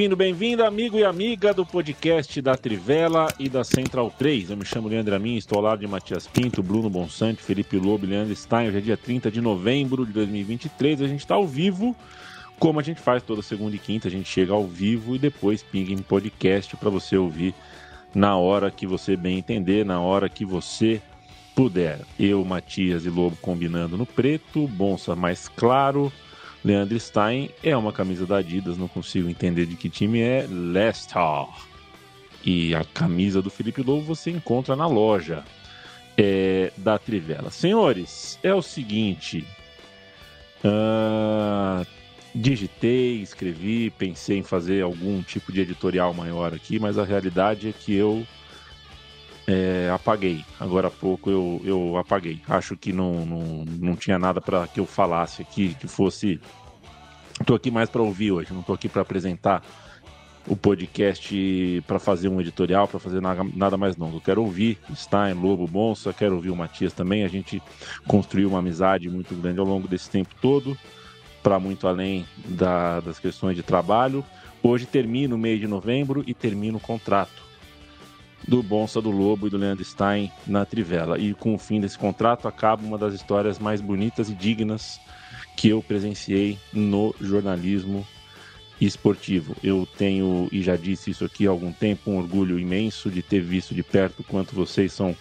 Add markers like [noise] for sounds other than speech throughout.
Bem-vindo, bem-vindo, amigo e amiga do podcast da Trivela e da Central 3. Eu me chamo Leandro Amin, estou ao lado de Matias Pinto, Bruno Bonsante, Felipe Lobo e Leandro Stein. Hoje é dia 30 de novembro de 2023. A gente está ao vivo, como a gente faz toda segunda e quinta. A gente chega ao vivo e depois pinga em podcast para você ouvir na hora que você bem entender, na hora que você puder. Eu, Matias e Lobo combinando no preto, Bonsa mais claro. Leandro Stein é uma camisa da Adidas, não consigo entender de que time é. Leicester. E a camisa do Felipe Lobo você encontra na loja é, da Trivela. Senhores, é o seguinte. Uh, digitei, escrevi, pensei em fazer algum tipo de editorial maior aqui, mas a realidade é que eu é, apaguei. Agora há pouco eu, eu apaguei. Acho que não, não, não tinha nada para que eu falasse aqui que fosse. Estou aqui mais para ouvir hoje, não estou aqui para apresentar o podcast para fazer um editorial, para fazer nada, mais não. Eu quero ouvir Stein, Lobo, Bonsa, quero ouvir o Matias também. A gente construiu uma amizade muito grande ao longo desse tempo todo, para muito além da, das questões de trabalho. Hoje termina o mês de novembro e termina o contrato do Bonsa do Lobo e do Leandro Stein na Trivela. E com o fim desse contrato acaba uma das histórias mais bonitas e dignas que eu presenciei no jornalismo esportivo. Eu tenho, e já disse isso aqui há algum tempo, um orgulho imenso de ter visto de perto quanto vocês são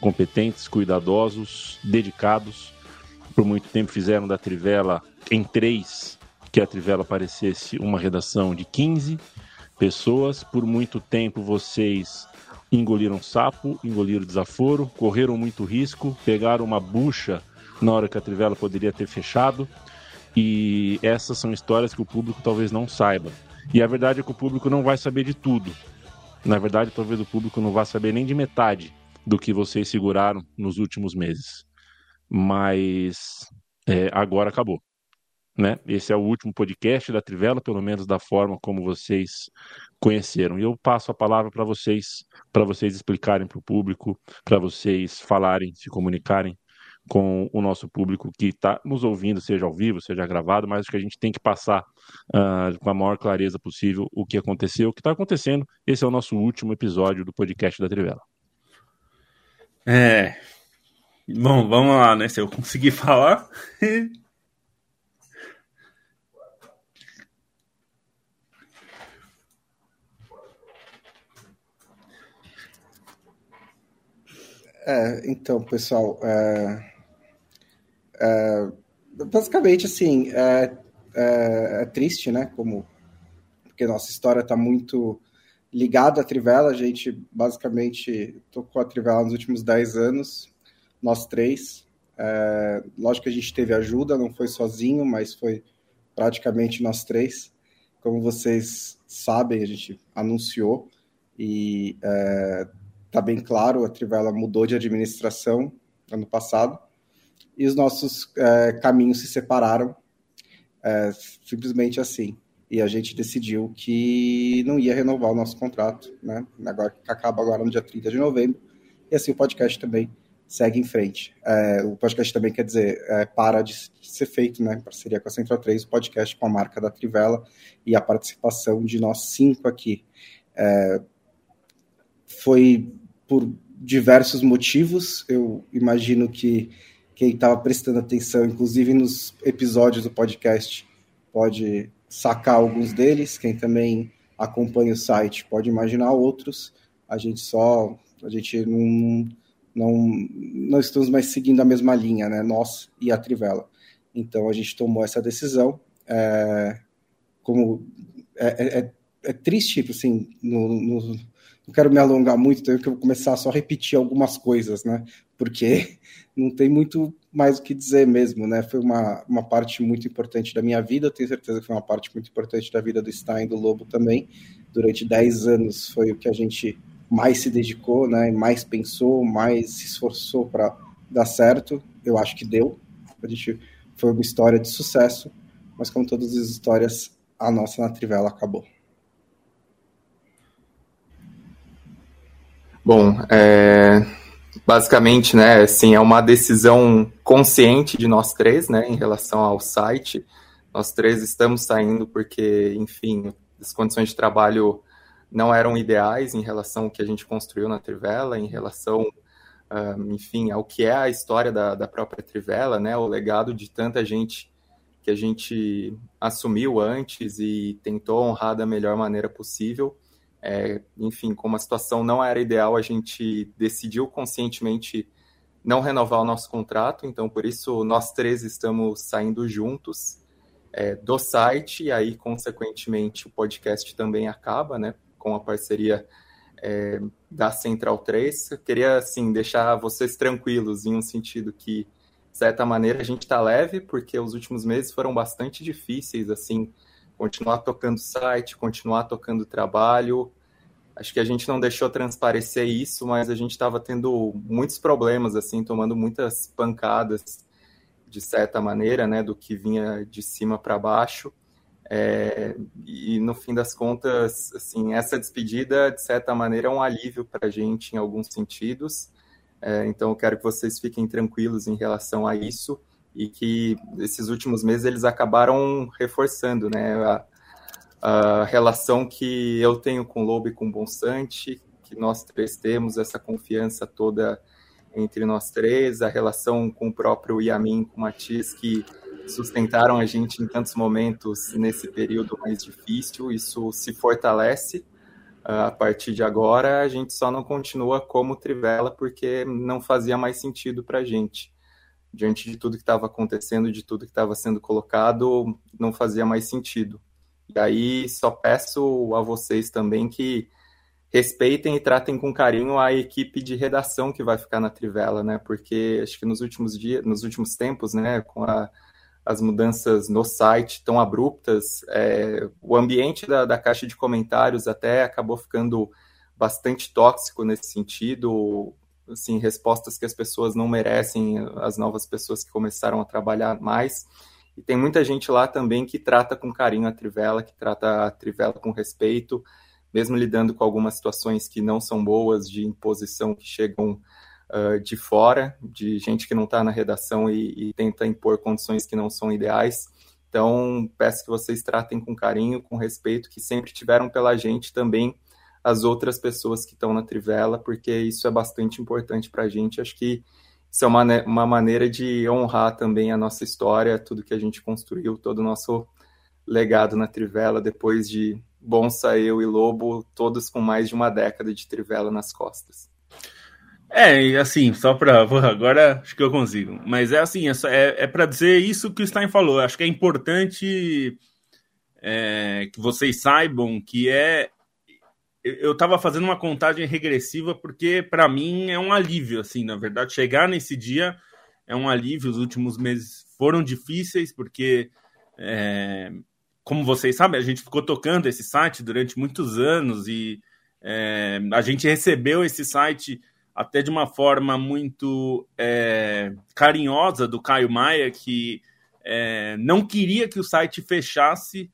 competentes, cuidadosos, dedicados. Por muito tempo fizeram da Trivela em três que a Trivela parecesse uma redação de 15 pessoas. Por muito tempo vocês engoliram sapo, engoliram desaforo, correram muito risco, pegaram uma bucha na hora que a Trivela poderia ter fechado. E essas são histórias que o público talvez não saiba. E a verdade é que o público não vai saber de tudo. Na verdade, talvez o público não vá saber nem de metade do que vocês seguraram nos últimos meses. Mas é, agora acabou. Né? Esse é o último podcast da Trivela, pelo menos da forma como vocês conheceram. E eu passo a palavra para vocês, para vocês explicarem para o público, para vocês falarem, se comunicarem com o nosso público que está nos ouvindo, seja ao vivo, seja gravado, mas acho que a gente tem que passar uh, com a maior clareza possível o que aconteceu, o que está acontecendo. Esse é o nosso último episódio do podcast da Trivela. É. Bom, vamos lá, né? Se eu conseguir [laughs] falar. É, então, pessoal, é, é, basicamente, assim, é, é, é, triste, né? Como, porque nossa história está muito ligada à Trivela. A gente, basicamente, tocou a Trivela nos últimos 10 anos, nós três. É, lógico que a gente teve ajuda, não foi sozinho, mas foi praticamente nós três. Como vocês sabem, a gente anunciou e é, tá bem claro, a Trivela mudou de administração ano passado e os nossos é, caminhos se separaram, é, simplesmente assim. E a gente decidiu que não ia renovar o nosso contrato, né? Agora que acaba agora no dia 30 de novembro. E assim o podcast também segue em frente. É, o podcast também quer dizer, é, para de ser feito, né? Em parceria com a Central 3, o podcast com a marca da Trivela e a participação de nós cinco aqui. É, foi por diversos motivos. Eu imagino que quem estava prestando atenção, inclusive nos episódios do podcast, pode sacar alguns deles. Quem também acompanha o site pode imaginar outros. A gente só, a gente não, não, não estamos mais seguindo a mesma linha, né? Nós e a Trivela. Então a gente tomou essa decisão. É, como é, é, é triste, assim, no, no, não quero me alongar muito, eu vou começar só a repetir algumas coisas, né? Porque [laughs] não tem muito mais o que dizer mesmo, né? Foi uma, uma parte muito importante da minha vida, tenho certeza que foi uma parte muito importante da vida do Stein, do Lobo também. Durante 10 anos foi o que a gente mais se dedicou, né? Mais pensou, mais se esforçou para dar certo. Eu acho que deu. A gente foi uma história de sucesso, mas como todas as histórias, a nossa na Trivela acabou. Bom, é, basicamente, né, assim, é uma decisão consciente de nós três, né, em relação ao site. Nós três estamos saindo porque, enfim, as condições de trabalho não eram ideais em relação ao que a gente construiu na Trivela, em relação, uh, enfim, ao que é a história da, da própria Trivela, né, o legado de tanta gente que a gente assumiu antes e tentou honrar da melhor maneira possível. É, enfim, como a situação não era ideal, a gente decidiu conscientemente não renovar o nosso contrato, então por isso nós três estamos saindo juntos é, do site, e aí, consequentemente, o podcast também acaba, né, com a parceria é, da Central 3. Eu queria, assim, deixar vocês tranquilos em um sentido que, de certa maneira, a gente está leve, porque os últimos meses foram bastante difíceis, assim, continuar tocando site, continuar tocando trabalho. Acho que a gente não deixou transparecer isso, mas a gente estava tendo muitos problemas, assim, tomando muitas pancadas, de certa maneira, né, do que vinha de cima para baixo. É, e no fim das contas, assim, essa despedida, de certa maneira, é um alívio para a gente em alguns sentidos. É, então, eu quero que vocês fiquem tranquilos em relação a isso e que esses últimos meses eles acabaram reforçando né, a, a relação que eu tenho com o Lobo e com o Bonsante, que nós três temos, essa confiança toda entre nós três, a relação com o próprio Yamin, com o Matias, que sustentaram a gente em tantos momentos nesse período mais difícil, isso se fortalece. Uh, a partir de agora, a gente só não continua como Trivela porque não fazia mais sentido para a gente diante de tudo que estava acontecendo, de tudo que estava sendo colocado, não fazia mais sentido. E aí só peço a vocês também que respeitem e tratem com carinho a equipe de redação que vai ficar na Trivela, né? Porque acho que nos últimos dias, nos últimos tempos, né, com a, as mudanças no site tão abruptas, é, o ambiente da, da caixa de comentários até acabou ficando bastante tóxico nesse sentido assim, respostas que as pessoas não merecem, as novas pessoas que começaram a trabalhar mais. E tem muita gente lá também que trata com carinho a Trivela, que trata a Trivela com respeito, mesmo lidando com algumas situações que não são boas, de imposição que chegam uh, de fora, de gente que não está na redação e, e tenta impor condições que não são ideais. Então, peço que vocês tratem com carinho, com respeito, que sempre tiveram pela gente também as outras pessoas que estão na Trivela, porque isso é bastante importante para a gente. Acho que isso é uma, uma maneira de honrar também a nossa história, tudo que a gente construiu, todo o nosso legado na Trivela, depois de Bonsa, eu e Lobo, todos com mais de uma década de Trivela nas costas. É, assim, só para. [laughs] Agora acho que eu consigo. Mas é assim, é, é, é para dizer isso que o Stein falou. Acho que é importante é, que vocês saibam que é eu estava fazendo uma contagem regressiva porque para mim é um alívio, assim, na verdade, chegar nesse dia é um alívio. Os últimos meses foram difíceis porque, é, como vocês sabem, a gente ficou tocando esse site durante muitos anos e é, a gente recebeu esse site até de uma forma muito é, carinhosa do Caio Maia, que é, não queria que o site fechasse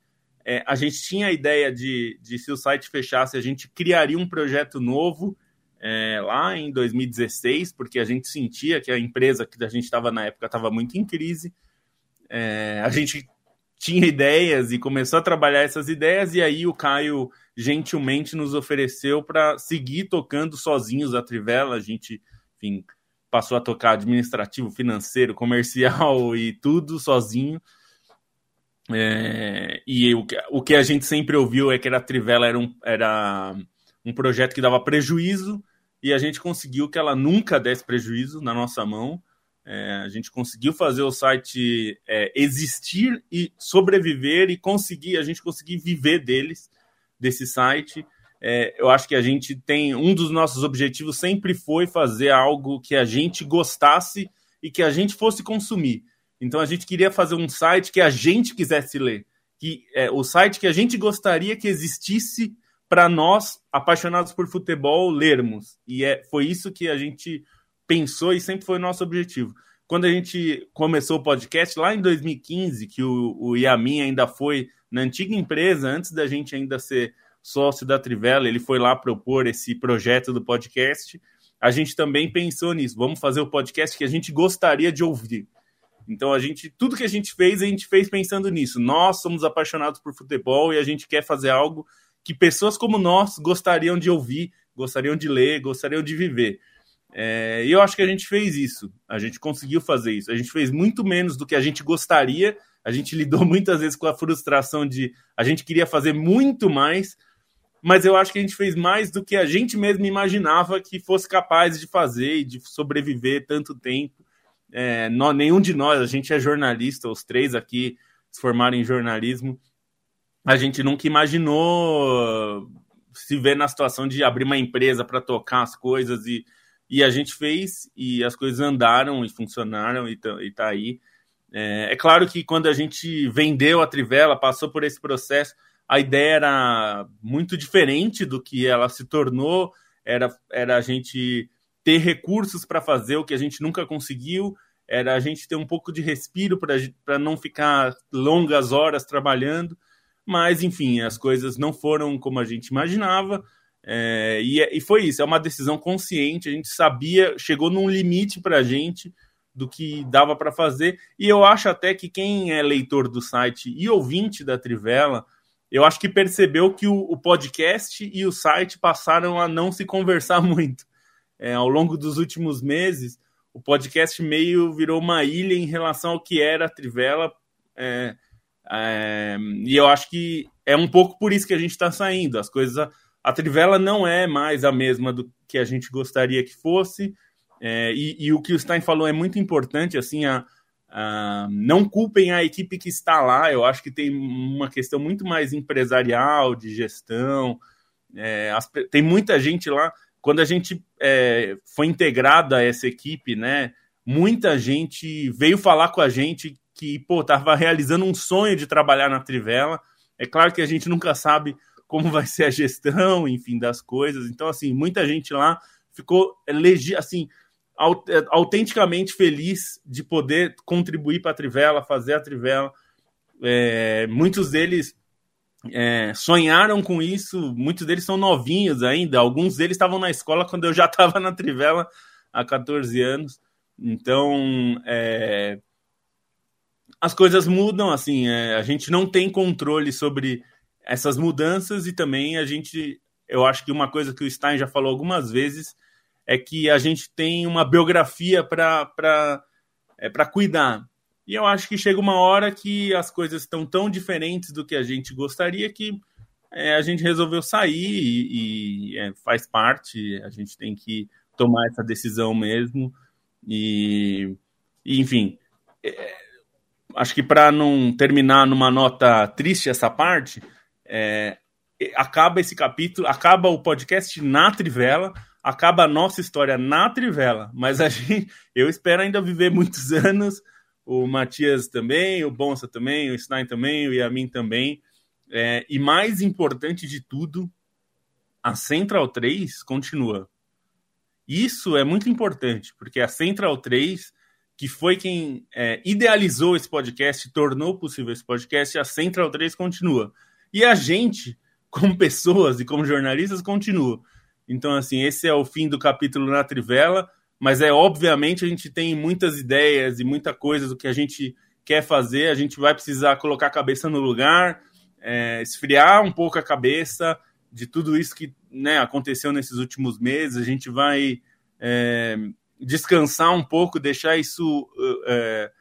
é, a gente tinha a ideia de, de, se o site fechasse, a gente criaria um projeto novo é, lá em 2016, porque a gente sentia que a empresa que a gente estava na época estava muito em crise. É, a gente tinha ideias e começou a trabalhar essas ideias, e aí o Caio gentilmente nos ofereceu para seguir tocando sozinhos a Trivela. A gente, enfim, passou a tocar administrativo, financeiro, comercial [laughs] e tudo sozinho. É, e o, o que a gente sempre ouviu é que a Trivela era um, era um projeto que dava prejuízo e a gente conseguiu que ela nunca desse prejuízo na nossa mão. É, a gente conseguiu fazer o site é, existir e sobreviver e conseguir, a gente conseguir viver deles. desse site. É, eu acho que a gente tem um dos nossos objetivos sempre foi fazer algo que a gente gostasse e que a gente fosse consumir. Então a gente queria fazer um site que a gente quisesse ler, que é o site que a gente gostaria que existisse para nós apaixonados por futebol lermos. E é, foi isso que a gente pensou e sempre foi nosso objetivo. Quando a gente começou o podcast lá em 2015, que o, o Yamin ainda foi na antiga empresa, antes da gente ainda ser sócio da Trivela, ele foi lá propor esse projeto do podcast. A gente também pensou nisso. Vamos fazer o podcast que a gente gostaria de ouvir. Então a gente, tudo que a gente fez, a gente fez pensando nisso. Nós somos apaixonados por futebol e a gente quer fazer algo que pessoas como nós gostariam de ouvir, gostariam de ler, gostariam de viver. É, e eu acho que a gente fez isso. A gente conseguiu fazer isso. A gente fez muito menos do que a gente gostaria. A gente lidou [laughs] muitas vezes com a frustração de a gente queria fazer muito mais, mas eu acho que a gente fez mais do que a gente mesmo imaginava que fosse capaz de fazer e de sobreviver tanto tempo. É, nós, nenhum de nós, a gente é jornalista, os três aqui se formaram em jornalismo. A gente nunca imaginou se ver na situação de abrir uma empresa para tocar as coisas e, e a gente fez e as coisas andaram e funcionaram e tá, e tá aí. É, é claro que quando a gente vendeu a Trivela, passou por esse processo, a ideia era muito diferente do que ela se tornou, era, era a gente ter recursos para fazer o que a gente nunca conseguiu, era a gente ter um pouco de respiro para não ficar longas horas trabalhando, mas enfim, as coisas não foram como a gente imaginava. É, e, e foi isso, é uma decisão consciente. A gente sabia, chegou num limite para a gente do que dava para fazer. E eu acho até que quem é leitor do site e ouvinte da Trivela, eu acho que percebeu que o, o podcast e o site passaram a não se conversar [laughs] muito é, ao longo dos últimos meses, o podcast meio virou uma ilha em relação ao que era a Trivela. É, é, e eu acho que é um pouco por isso que a gente está saindo. As coisas. A, a, Trivela não é mais a mesma do que a gente gostaria que fosse. É, e, e, o que o Stein falou é muito importante, assim, a, a, não culpem a equipe que está lá. Eu acho que tem uma questão muito mais empresarial, de gestão. É, as, tem muita gente lá quando a gente é, foi integrado a essa equipe, né, muita gente veio falar com a gente que, pô, estava realizando um sonho de trabalhar na Trivela. É claro que a gente nunca sabe como vai ser a gestão, enfim, das coisas. Então, assim, muita gente lá ficou, assim, autenticamente feliz de poder contribuir para a Trivela, fazer a Trivela. É, muitos deles é, sonharam com isso, muitos deles são novinhos ainda, alguns deles estavam na escola quando eu já [laughs] estava na Trivela há 14 anos. Então, é, as coisas mudam, assim, é, a gente não tem controle sobre essas mudanças e também a gente, eu acho que uma coisa que o Stein já falou algumas vezes é que a gente tem uma biografia para é, cuidar. E eu acho que chega uma hora que as coisas estão tão diferentes do que a gente gostaria que é, a gente resolveu sair e, e é, faz parte, a gente tem que tomar essa decisão mesmo. E, e enfim, é, acho que para não terminar numa nota triste essa parte, é, acaba esse capítulo, acaba o podcast na Trivela, acaba a nossa história na Trivela, mas a [laughs] gente, eu espero ainda viver muitos anos o Matias também, o Bonsa também, o Stein também, o Yamin também. É, e mais importante de tudo, a Central 3 continua. Isso é muito importante, porque a Central 3, que foi quem é, idealizou esse podcast, tornou possível esse podcast, a Central 3 continua. E a gente, [laughs] como pessoas e como jornalistas, continua. Então, assim, esse é o fim do capítulo na Trivela mas é obviamente a gente tem muitas ideias e muita coisa do que a gente quer fazer, a gente vai precisar colocar a cabeça no lugar, é, esfriar um pouco a cabeça de tudo isso que né, aconteceu nesses últimos meses, a gente vai é, descansar um pouco, deixar isso, é,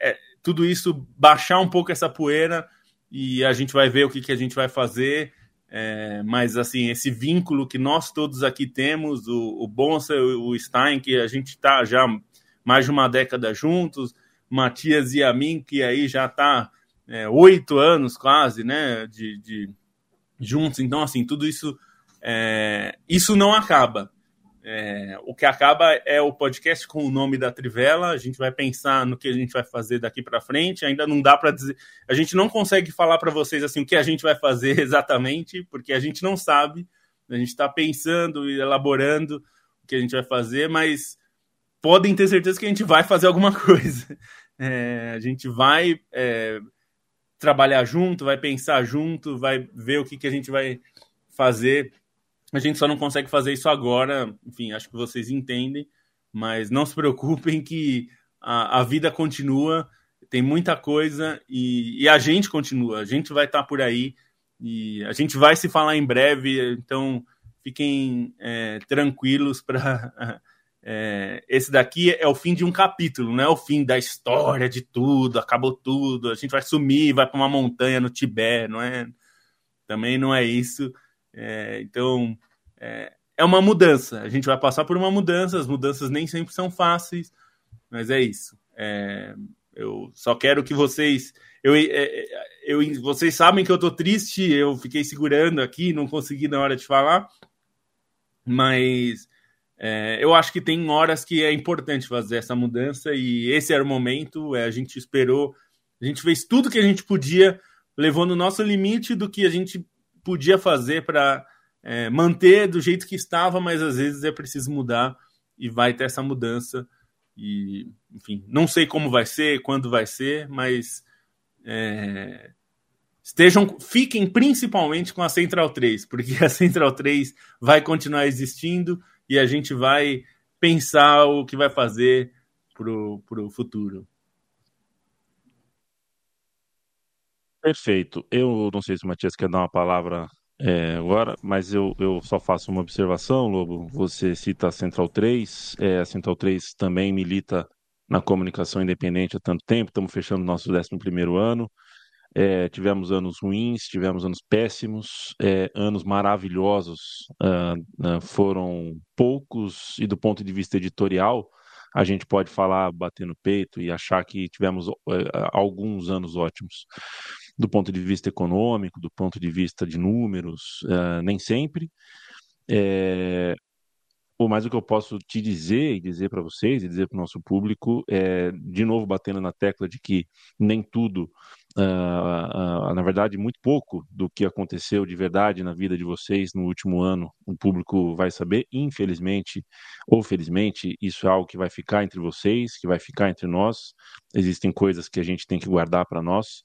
é, tudo isso, baixar um pouco essa poeira e a gente vai ver o que, que a gente vai fazer é, mas assim, esse vínculo que nós todos aqui temos, o, o Bonsa o Stein, que a gente está já mais de uma década juntos, Matias e a mim, que aí já está é, oito anos quase, né, de, de, juntos. Então, assim, tudo isso, é, isso não acaba. É, o que acaba é o podcast com o nome da Trivela. A gente vai pensar no que a gente vai fazer daqui para frente. Ainda não dá para dizer, a gente não consegue falar para vocês assim o que a gente vai fazer [laughs] exatamente, porque a gente não sabe. A gente está pensando e elaborando o que a gente vai fazer, mas podem ter certeza que a gente vai fazer alguma [laughs] coisa. É, a gente vai é, trabalhar junto, vai pensar junto, vai ver o que, que a gente vai fazer. A gente só não consegue fazer isso agora. Enfim, acho que vocês entendem, mas não se preocupem que a, a vida continua, tem muita coisa e, e, a gente continua. A gente vai estar por aí e a gente vai se falar em breve, então fiquem é, tranquilos para [laughs] É, esse daqui é o fim de um capítulo, não é o fim da história de tudo, acabou tudo, a gente vai sumir, vai para uma montanha no Tibete, não é? Também não é isso. É, então, é, é, uma mudança. A gente vai passar por uma mudança, as mudanças nem sempre são fáceis, mas é isso. É, eu só quero que vocês. Eu, é, eu, vocês sabem que eu tô triste, eu fiquei segurando aqui, não consegui na hora de falar, mas é, eu acho que tem horas que é importante fazer essa mudança e esse era o momento. É, a gente esperou, a gente fez tudo que a gente podia, levou no nosso limite do que a gente podia fazer para é, manter do jeito que estava, mas às vezes é preciso mudar e vai ter essa mudança. E, enfim, não sei como vai ser, quando vai ser, mas é, estejam, fiquem principalmente com a Central 3, porque a Central 3 vai continuar existindo e a gente vai pensar o que vai fazer para o futuro. Perfeito. Eu não sei se o Matias quer dar uma palavra é, agora, mas eu, eu só faço uma observação, Lobo. Você cita a Central 3, é, a Central 3 também milita na comunicação independente há tanto tempo, estamos fechando nosso 11 ano. É, tivemos anos ruins, tivemos anos péssimos, é, anos maravilhosos uh, foram poucos, e do ponto de vista editorial, a gente pode falar, bater no peito e achar que tivemos uh, alguns anos ótimos. Do ponto de vista econômico, do ponto de vista de números, nem sempre. É, Pô, mas o que eu posso te dizer e dizer para vocês e dizer para o nosso público é, de novo, batendo na tecla de que nem tudo, uh, uh, na verdade, muito pouco do que aconteceu de verdade na vida de vocês no último ano, o público vai saber. Infelizmente ou felizmente, isso é algo que vai ficar entre vocês, que vai ficar entre nós. Existem coisas que a gente tem que guardar para nós.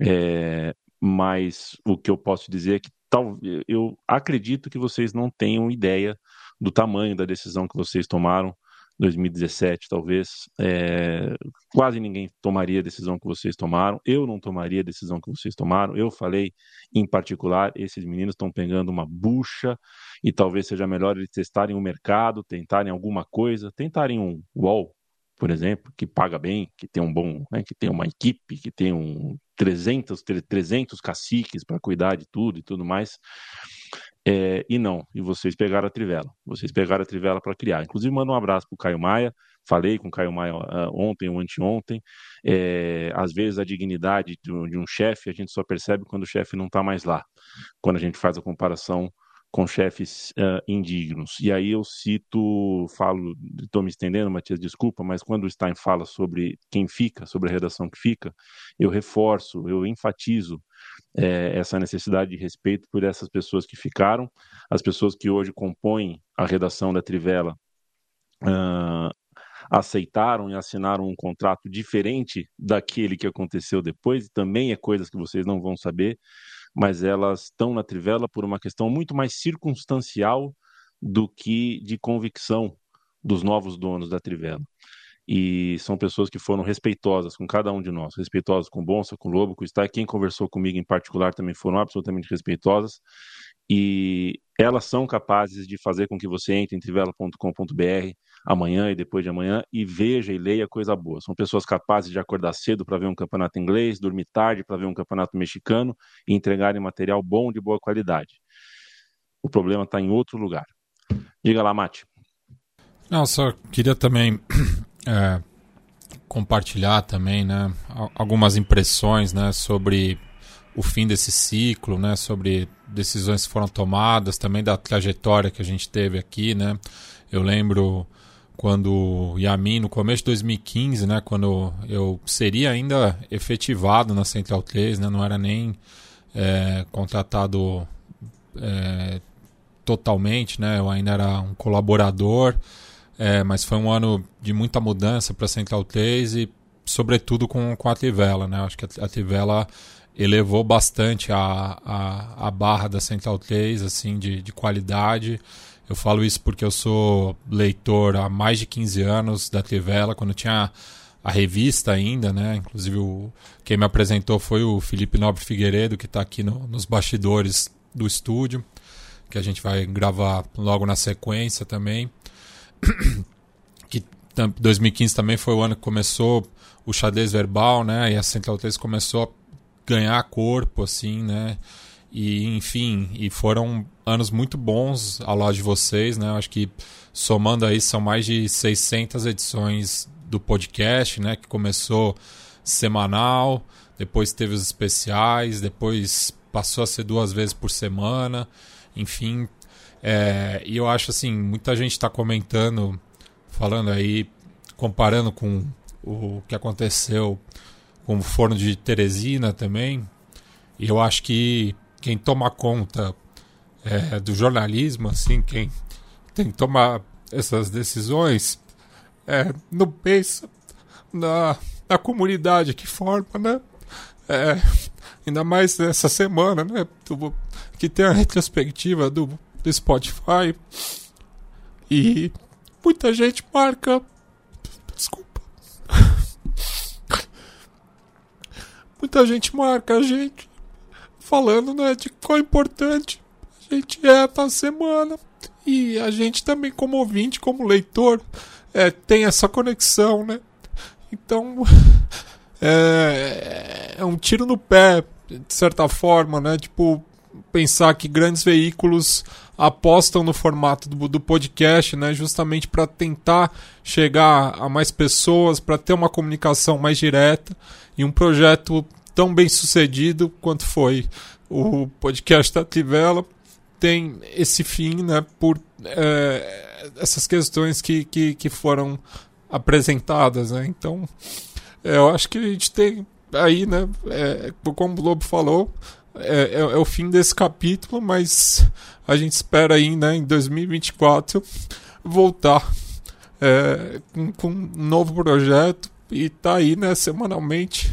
É, mas o que eu posso dizer é que tal, eu acredito que vocês não tenham ideia do tamanho da decisão que vocês tomaram. 2017, talvez, é, quase ninguém tomaria a decisão que vocês tomaram. Eu não tomaria a decisão que vocês tomaram. Eu falei, em particular, esses meninos estão pegando uma bucha e talvez seja melhor eles testarem o mercado, tentarem alguma coisa, tentarem um wall, por exemplo, que paga bem, que tem um bom, né, que tem uma equipe, que tem um 300, 300 caciques para cuidar de tudo e tudo mais. É, e não, e vocês pegaram a Trivela. Vocês pegaram a Trivela para criar. Inclusive, mando um abraço para o Caio Maia. Falei com o Caio Maia uh, ontem ou anteontem. É, às vezes, a dignidade de, de um chefe a gente só percebe quando o chefe não está mais lá. Quando a gente faz a comparação com chefes uh, indignos. E aí eu cito, falo, estou me estendendo, Matias, desculpa, mas quando o Stein fala sobre quem fica, sobre a redação que fica, eu reforço, eu enfatizo é, essa necessidade de respeito por essas pessoas que ficaram, as pessoas que hoje compõem a redação da Trivela. Uh, aceitaram e assinaram um contrato diferente daquele que aconteceu depois, e também é coisas que vocês não vão saber, mas elas estão na Trivela por uma questão muito mais circunstancial do que de convicção dos novos donos da Trivela. E são pessoas que foram respeitosas com cada um de nós, respeitosas com Bonsa, com Lobo, com Star, quem conversou comigo em particular também foram absolutamente respeitosas, e elas são capazes de fazer com que você entre em trivela.com.br amanhã e depois de amanhã e veja e leia coisa boa. São pessoas capazes de acordar cedo para ver um campeonato inglês, dormir tarde para ver um campeonato mexicano e entregarem material bom de boa qualidade. O problema está em outro lugar. Diga lá, Mate. Não, só queria também [clears throat] é, compartilhar também, né, algumas impressões, né, sobre o fim desse ciclo, né? Sobre decisões que foram tomadas, também da trajetória que a gente teve aqui, né? Eu lembro quando Yamin, no começo de 2015, né? Quando eu seria ainda efetivado na Central 3, né? Não era nem é, contratado é, totalmente, né? Eu ainda era um colaborador, é, mas foi um ano de muita mudança para a Central 3 e, sobretudo, com, com a Trivela, né? Acho que a, a Trivela elevou bastante a, a, a barra da Central 3, assim, de, de qualidade. Eu falo isso porque eu sou leitor há mais de 15 anos da Trivela, quando tinha a revista ainda, né? Inclusive o, quem me apresentou foi o Felipe Nobre Figueiredo, que está aqui no, nos bastidores do estúdio, que a gente vai gravar logo na sequência também. [clears throat] que 2015 também foi o ano que começou o xadrez verbal, né? E a Central 3 começou ganhar corpo, assim, né? E, enfim, e foram anos muito bons ao lado de vocês, né? Acho que somando aí são mais de 600 edições do podcast, né? Que começou semanal, depois teve os especiais, depois passou a ser duas vezes por semana, enfim. É, e eu acho assim, muita gente está comentando, falando aí, comparando com o que aconteceu com o forno de Teresina também. E eu acho que quem toma conta é, do jornalismo, assim, quem tem que tomar essas decisões, é, não pensa na, na comunidade que forma, né? É, ainda mais nessa semana, né? Do, que tem a retrospectiva do, do Spotify. E muita gente marca. Desculpa. [laughs] muita gente marca a gente falando né, de é importante a gente é na semana. E a gente também, como ouvinte, como leitor, é, tem essa conexão, né? Então, [laughs] é, é um tiro no pé, de certa forma, né? Tipo, pensar que grandes veículos apostam no formato do, do podcast, né, justamente para tentar chegar a mais pessoas, para ter uma comunicação mais direta e um projeto tão bem sucedido quanto foi o podcast da Tivela tem esse fim, né, por é, essas questões que, que, que foram apresentadas, né? Então, é, eu acho que a gente tem aí, né, é, como o Globo falou, é, é, é, o fim desse capítulo, mas a gente espera aí, né, em 2024 voltar é, com, com, um novo projeto e tá aí, né, semanalmente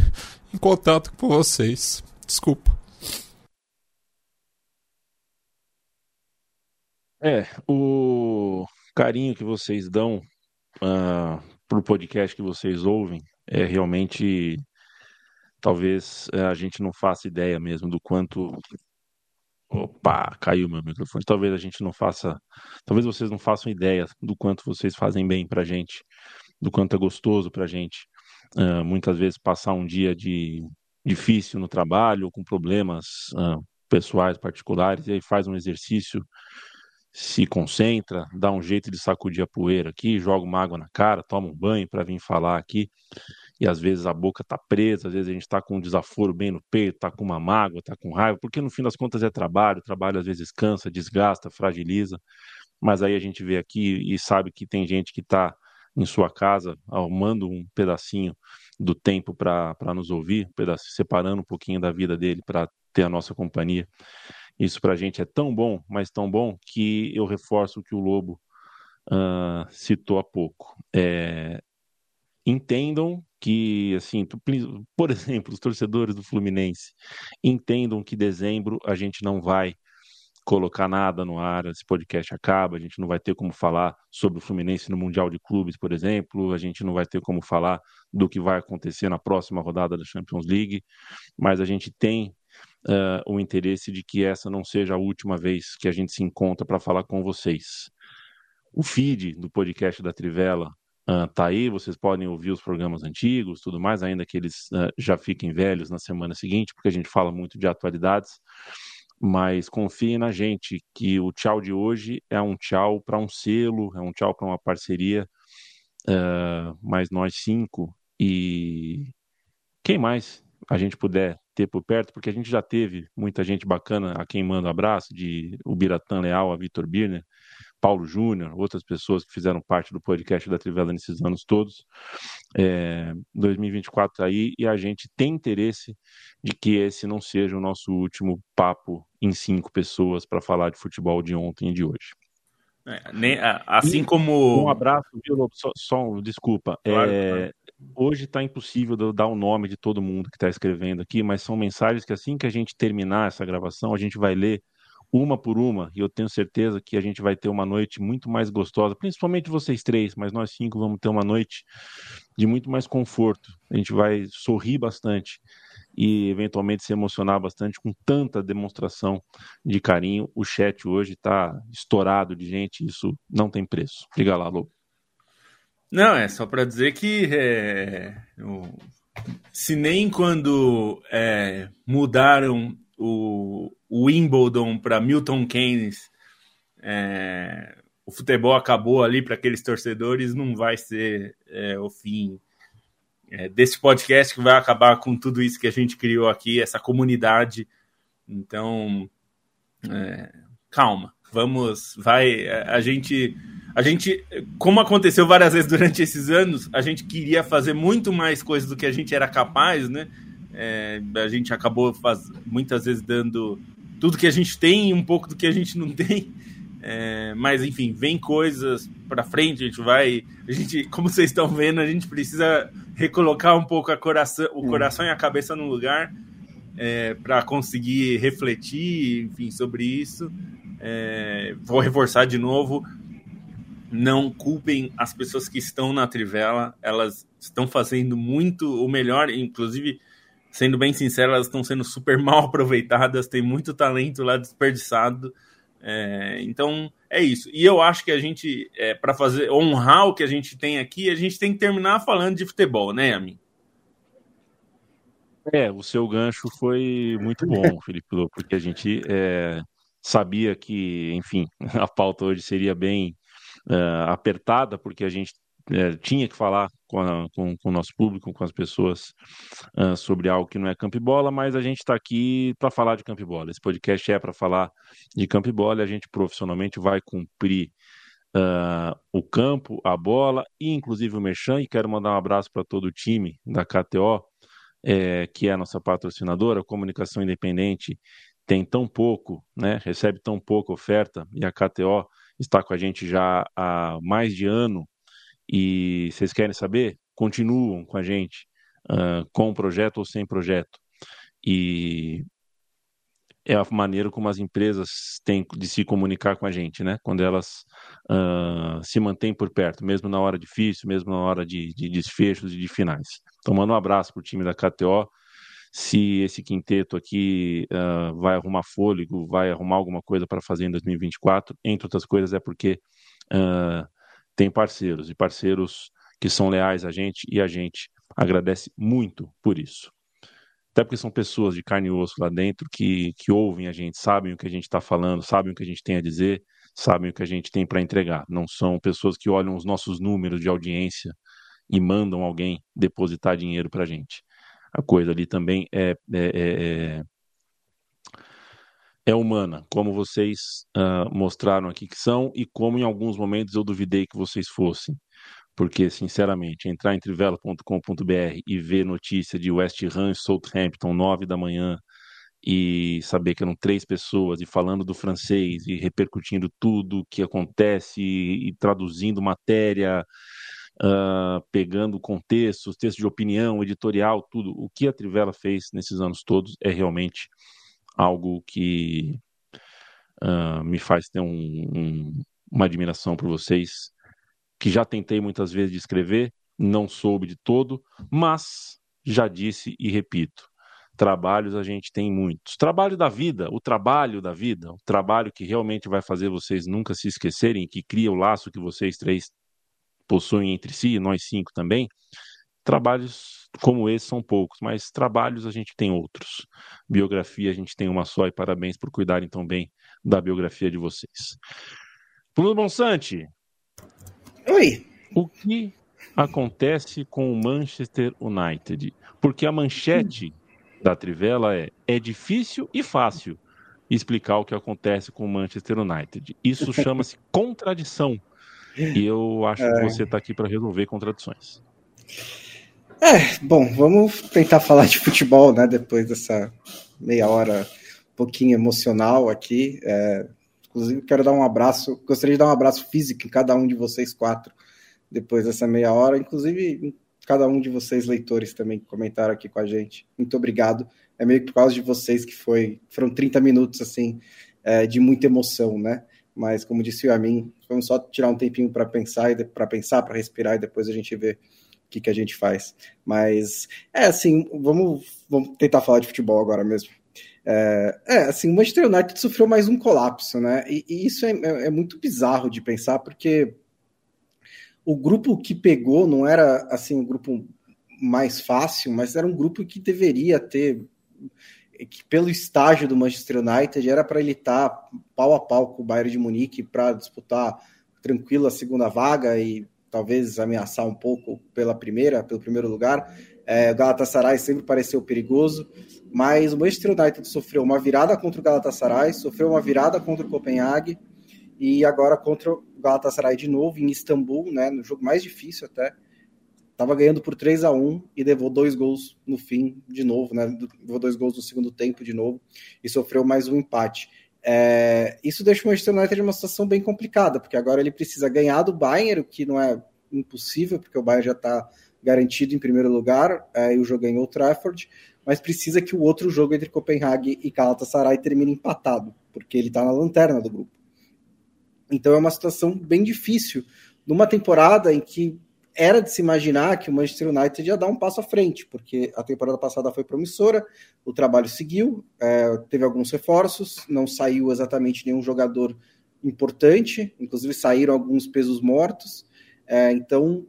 em contato com vocês. Desculpa. É, o carinho que vocês dão uh, pro podcast que vocês ouvem é realmente talvez eh, a gente não faça ideia mesmo do quanto. Opa, caiu meu microfone. Talvez a gente não faça. Talvez vocês não façam ideia do quanto vocês fazem bem pra gente, do quanto é gostoso pra gente. Uh, muitas vezes passar um dia de difícil no trabalho, ou com problemas uh, pessoais, particulares, e aí faz um exercício, se concentra, dá um jeito de sacudir a poeira aqui, joga uma água na cara, toma um banho para vir falar aqui e às vezes a boca tá presa, às vezes a gente está com um desaforo bem no peito, tá com uma mágoa, tá com raiva, porque no fim das contas é trabalho, trabalho às vezes cansa, desgasta, fragiliza, mas aí a gente vê aqui e sabe que tem gente que está em sua casa, arrumando um pedacinho do tempo para nos ouvir, um separando um pouquinho da vida dele para ter a nossa companhia. Isso para a gente é tão bom, mas tão bom, que eu reforço o que o Lobo uh, citou há pouco. É, entendam que, assim, por [laughs] exemplo, os torcedores do Fluminense entendam que dezembro a gente não vai colocar nada no ar, esse podcast acaba, a gente não vai ter como falar sobre o Fluminense no Mundial de Clubes, por exemplo, a gente não vai ter como falar do que vai acontecer na próxima rodada da Champions League, mas a gente tem uh, o interesse de que essa não seja a última vez que a gente se encontra para falar com vocês. O feed do podcast da Trivela uh, aí, vocês podem ouvir os programas antigos, tudo mais, ainda que eles uh, já fiquem velhos na semana seguinte, porque a gente fala muito de atualidades. Mas confiem na gente que o tchau de hoje é um tchau para um selo, é um tchau para uma parceria. Uh, nós cinco e quem mais a gente puder ter por perto, porque a gente já teve muita gente bacana a quem manda abraço, de o Biratã Leal, a Vitor Birner, Paulo Júnior, outras pessoas que fizeram parte do podcast da Trivela nesses anos todos. É, 2024 tá aí e a gente tem interesse de que esse não seja o nosso último papo em cinco pessoas para falar de futebol de ontem e de hoje. É, nem, assim como. Um abraço, viu, só, só desculpa. Claro, é, claro. Hoje está impossível eu dar o nome de todo mundo que está escrevendo aqui, mas são mensagens que assim que a gente terminar essa gravação, a gente vai ler uma por uma, e eu tenho certeza que a gente vai ter uma noite muito mais gostosa, principalmente vocês três, mas nós cinco vamos ter uma noite de muito mais conforto. A gente vai sorrir bastante e eventualmente se emocionar bastante com tanta demonstração de carinho. O chat hoje está estourado de gente, isso não tem preço. Liga lá, Lobo. Não, é só para dizer que é, se nem quando é, mudaram o, o Wimbledon para Milton Keynes é, o futebol acabou ali para aqueles torcedores, não vai ser é, o fim é, desse podcast que vai acabar com tudo isso que a gente criou aqui, essa comunidade. Então, é, calma, vamos, vai, a gente, a gente, como aconteceu várias vezes durante esses anos, a gente queria fazer muito mais coisas do que a gente era capaz, né? É, a gente acabou faz, muitas vezes dando tudo que a gente tem e um pouco do que a gente não [laughs] tem. É, mas enfim, vem coisas para frente, a gente vai. A gente, como vocês estão vendo, a gente precisa recolocar um pouco coração, o coração e a cabeça no lugar é, para conseguir refletir, enfim, sobre isso. É, vou reforçar de novo. Não culpem as pessoas que estão na Trivela, elas estão fazendo muito o melhor, inclusive, sendo bem sincero, elas estão sendo super [laughs] mal aproveitadas, tem muito talento lá desperdiçado. É, então é isso. E eu acho que a gente, é, para fazer honrar o que a gente tem aqui, a gente tem que terminar falando de futebol, né, Amin? É, o seu gancho foi muito bom, [laughs] Felipe, porque a gente é, sabia que, enfim, [laughs] a pauta hoje seria bem uh, apertada, porque a gente é, tinha que falar com, a, com, com, o nosso público, com as pessoas, uh, sobre algo que não é campo e bola, mas a gente está aqui para falar de campo e bola. Esse podcast é para falar de campo e bola e a gente profissionalmente vai cumprir uh, o campo, a bola e inclusive o Merchan. E quero mandar um abraço para todo o time da KTO, é, que é a nossa patrocinadora, Comunicação Independente tem tão pouco, né, recebe tão pouca oferta e a KTO está com a gente já há mais de ano e vocês querem saber? Continuam com a gente, uh, com projeto ou sem projeto. E é a maneira como as empresas têm de se comunicar com a gente, né? Quando elas uh, se mantêm por perto, mesmo na hora difícil, mesmo na hora de, de desfechos e de finais. Então, mando um abraço para o time da KTO. Se esse quinteto aqui uh, vai arrumar fôlego, vai arrumar alguma coisa para fazer em 2024, entre outras coisas, é porque uh, tem parceiros e parceiros que são leais a gente e a gente agradece muito por isso. Até porque são pessoas de carne e osso lá dentro que, que ouvem a gente, sabem o que a gente está falando, sabem o que a gente tem a dizer, sabem o que a gente tem para entregar. Não são pessoas que olham os nossos números de audiência e mandam alguém depositar dinheiro para a gente. A coisa ali também é, é, é, é humana, como vocês uh, mostraram aqui que são e como em alguns momentos eu duvidei que vocês fossem. Porque, sinceramente, entrar em trivela.com.br e ver notícia de West Ham e Southampton, nove da manhã, e saber que eram três pessoas e falando do francês e repercutindo tudo o que acontece e, e traduzindo matéria, uh, pegando contextos, textos de opinião, editorial, tudo. O que a Trivela fez nesses anos todos é realmente algo que uh, me faz ter um, um, uma admiração por vocês, que já tentei muitas vezes de escrever, não soube de todo, mas já disse e repito, trabalhos a gente tem muitos. Trabalho da vida, o trabalho da vida, o trabalho que realmente vai fazer vocês nunca se esquecerem, que cria o laço que vocês três possuem entre si, nós cinco também, Trabalhos como esse são poucos, mas trabalhos a gente tem outros. Biografia a gente tem uma só e parabéns por cuidarem tão bem da biografia de vocês. Bruno Bonsante. Oi. O que acontece com o Manchester United? Porque a manchete da Trivela é: é difícil e fácil explicar o que acontece com o Manchester United. Isso [laughs] chama-se contradição. E eu acho que você está aqui para resolver contradições. É, bom, vamos tentar falar de futebol, né? Depois dessa meia hora um pouquinho emocional aqui. É, inclusive, quero dar um abraço, gostaria de dar um abraço físico em cada um de vocês quatro depois dessa meia hora, inclusive cada um de vocês, leitores, também que comentaram aqui com a gente. Muito obrigado. É meio que por causa de vocês que foi, foram 30 minutos assim é, de muita emoção, né? Mas como disse o Amin, vamos só tirar um tempinho para pensar e para pensar, para respirar e depois a gente vê que, que a gente faz. Mas é assim, vamos, vamos tentar falar de futebol agora mesmo. É, é assim, o Manchester United sofreu mais um colapso, né? E, e isso é, é, é, muito bizarro de pensar, porque o grupo que pegou não era assim um grupo mais fácil, mas era um grupo que deveria ter que pelo estágio do Manchester United era para ele estar tá pau a pau com o Bayern de Munique para disputar tranquilo a segunda vaga e talvez ameaçar um pouco pela primeira, pelo primeiro lugar. É, o Galatasaray sempre pareceu perigoso, mas o Manchester United sofreu uma virada contra o Galatasaray, sofreu uma virada contra o Copenhague e agora contra o Galatasaray de novo em Istambul, né, no jogo mais difícil até. Estava ganhando por 3 a 1 e levou dois gols no fim de novo, né? Levou dois gols no segundo tempo de novo e sofreu mais um empate. É, isso deixa o Manchester United em uma situação bem complicada, porque agora ele precisa ganhar do Bayern, o que não é impossível, porque o Bayern já está garantido em primeiro lugar é, e o jogo ganhou o Trafford, mas precisa que o outro jogo entre Copenhague e Galatasaray termine empatado, porque ele está na lanterna do grupo. Então é uma situação bem difícil numa temporada em que era de se imaginar que o Manchester United ia dar um passo à frente, porque a temporada passada foi promissora, o trabalho seguiu, é, teve alguns reforços, não saiu exatamente nenhum jogador importante, inclusive saíram alguns pesos mortos, é, então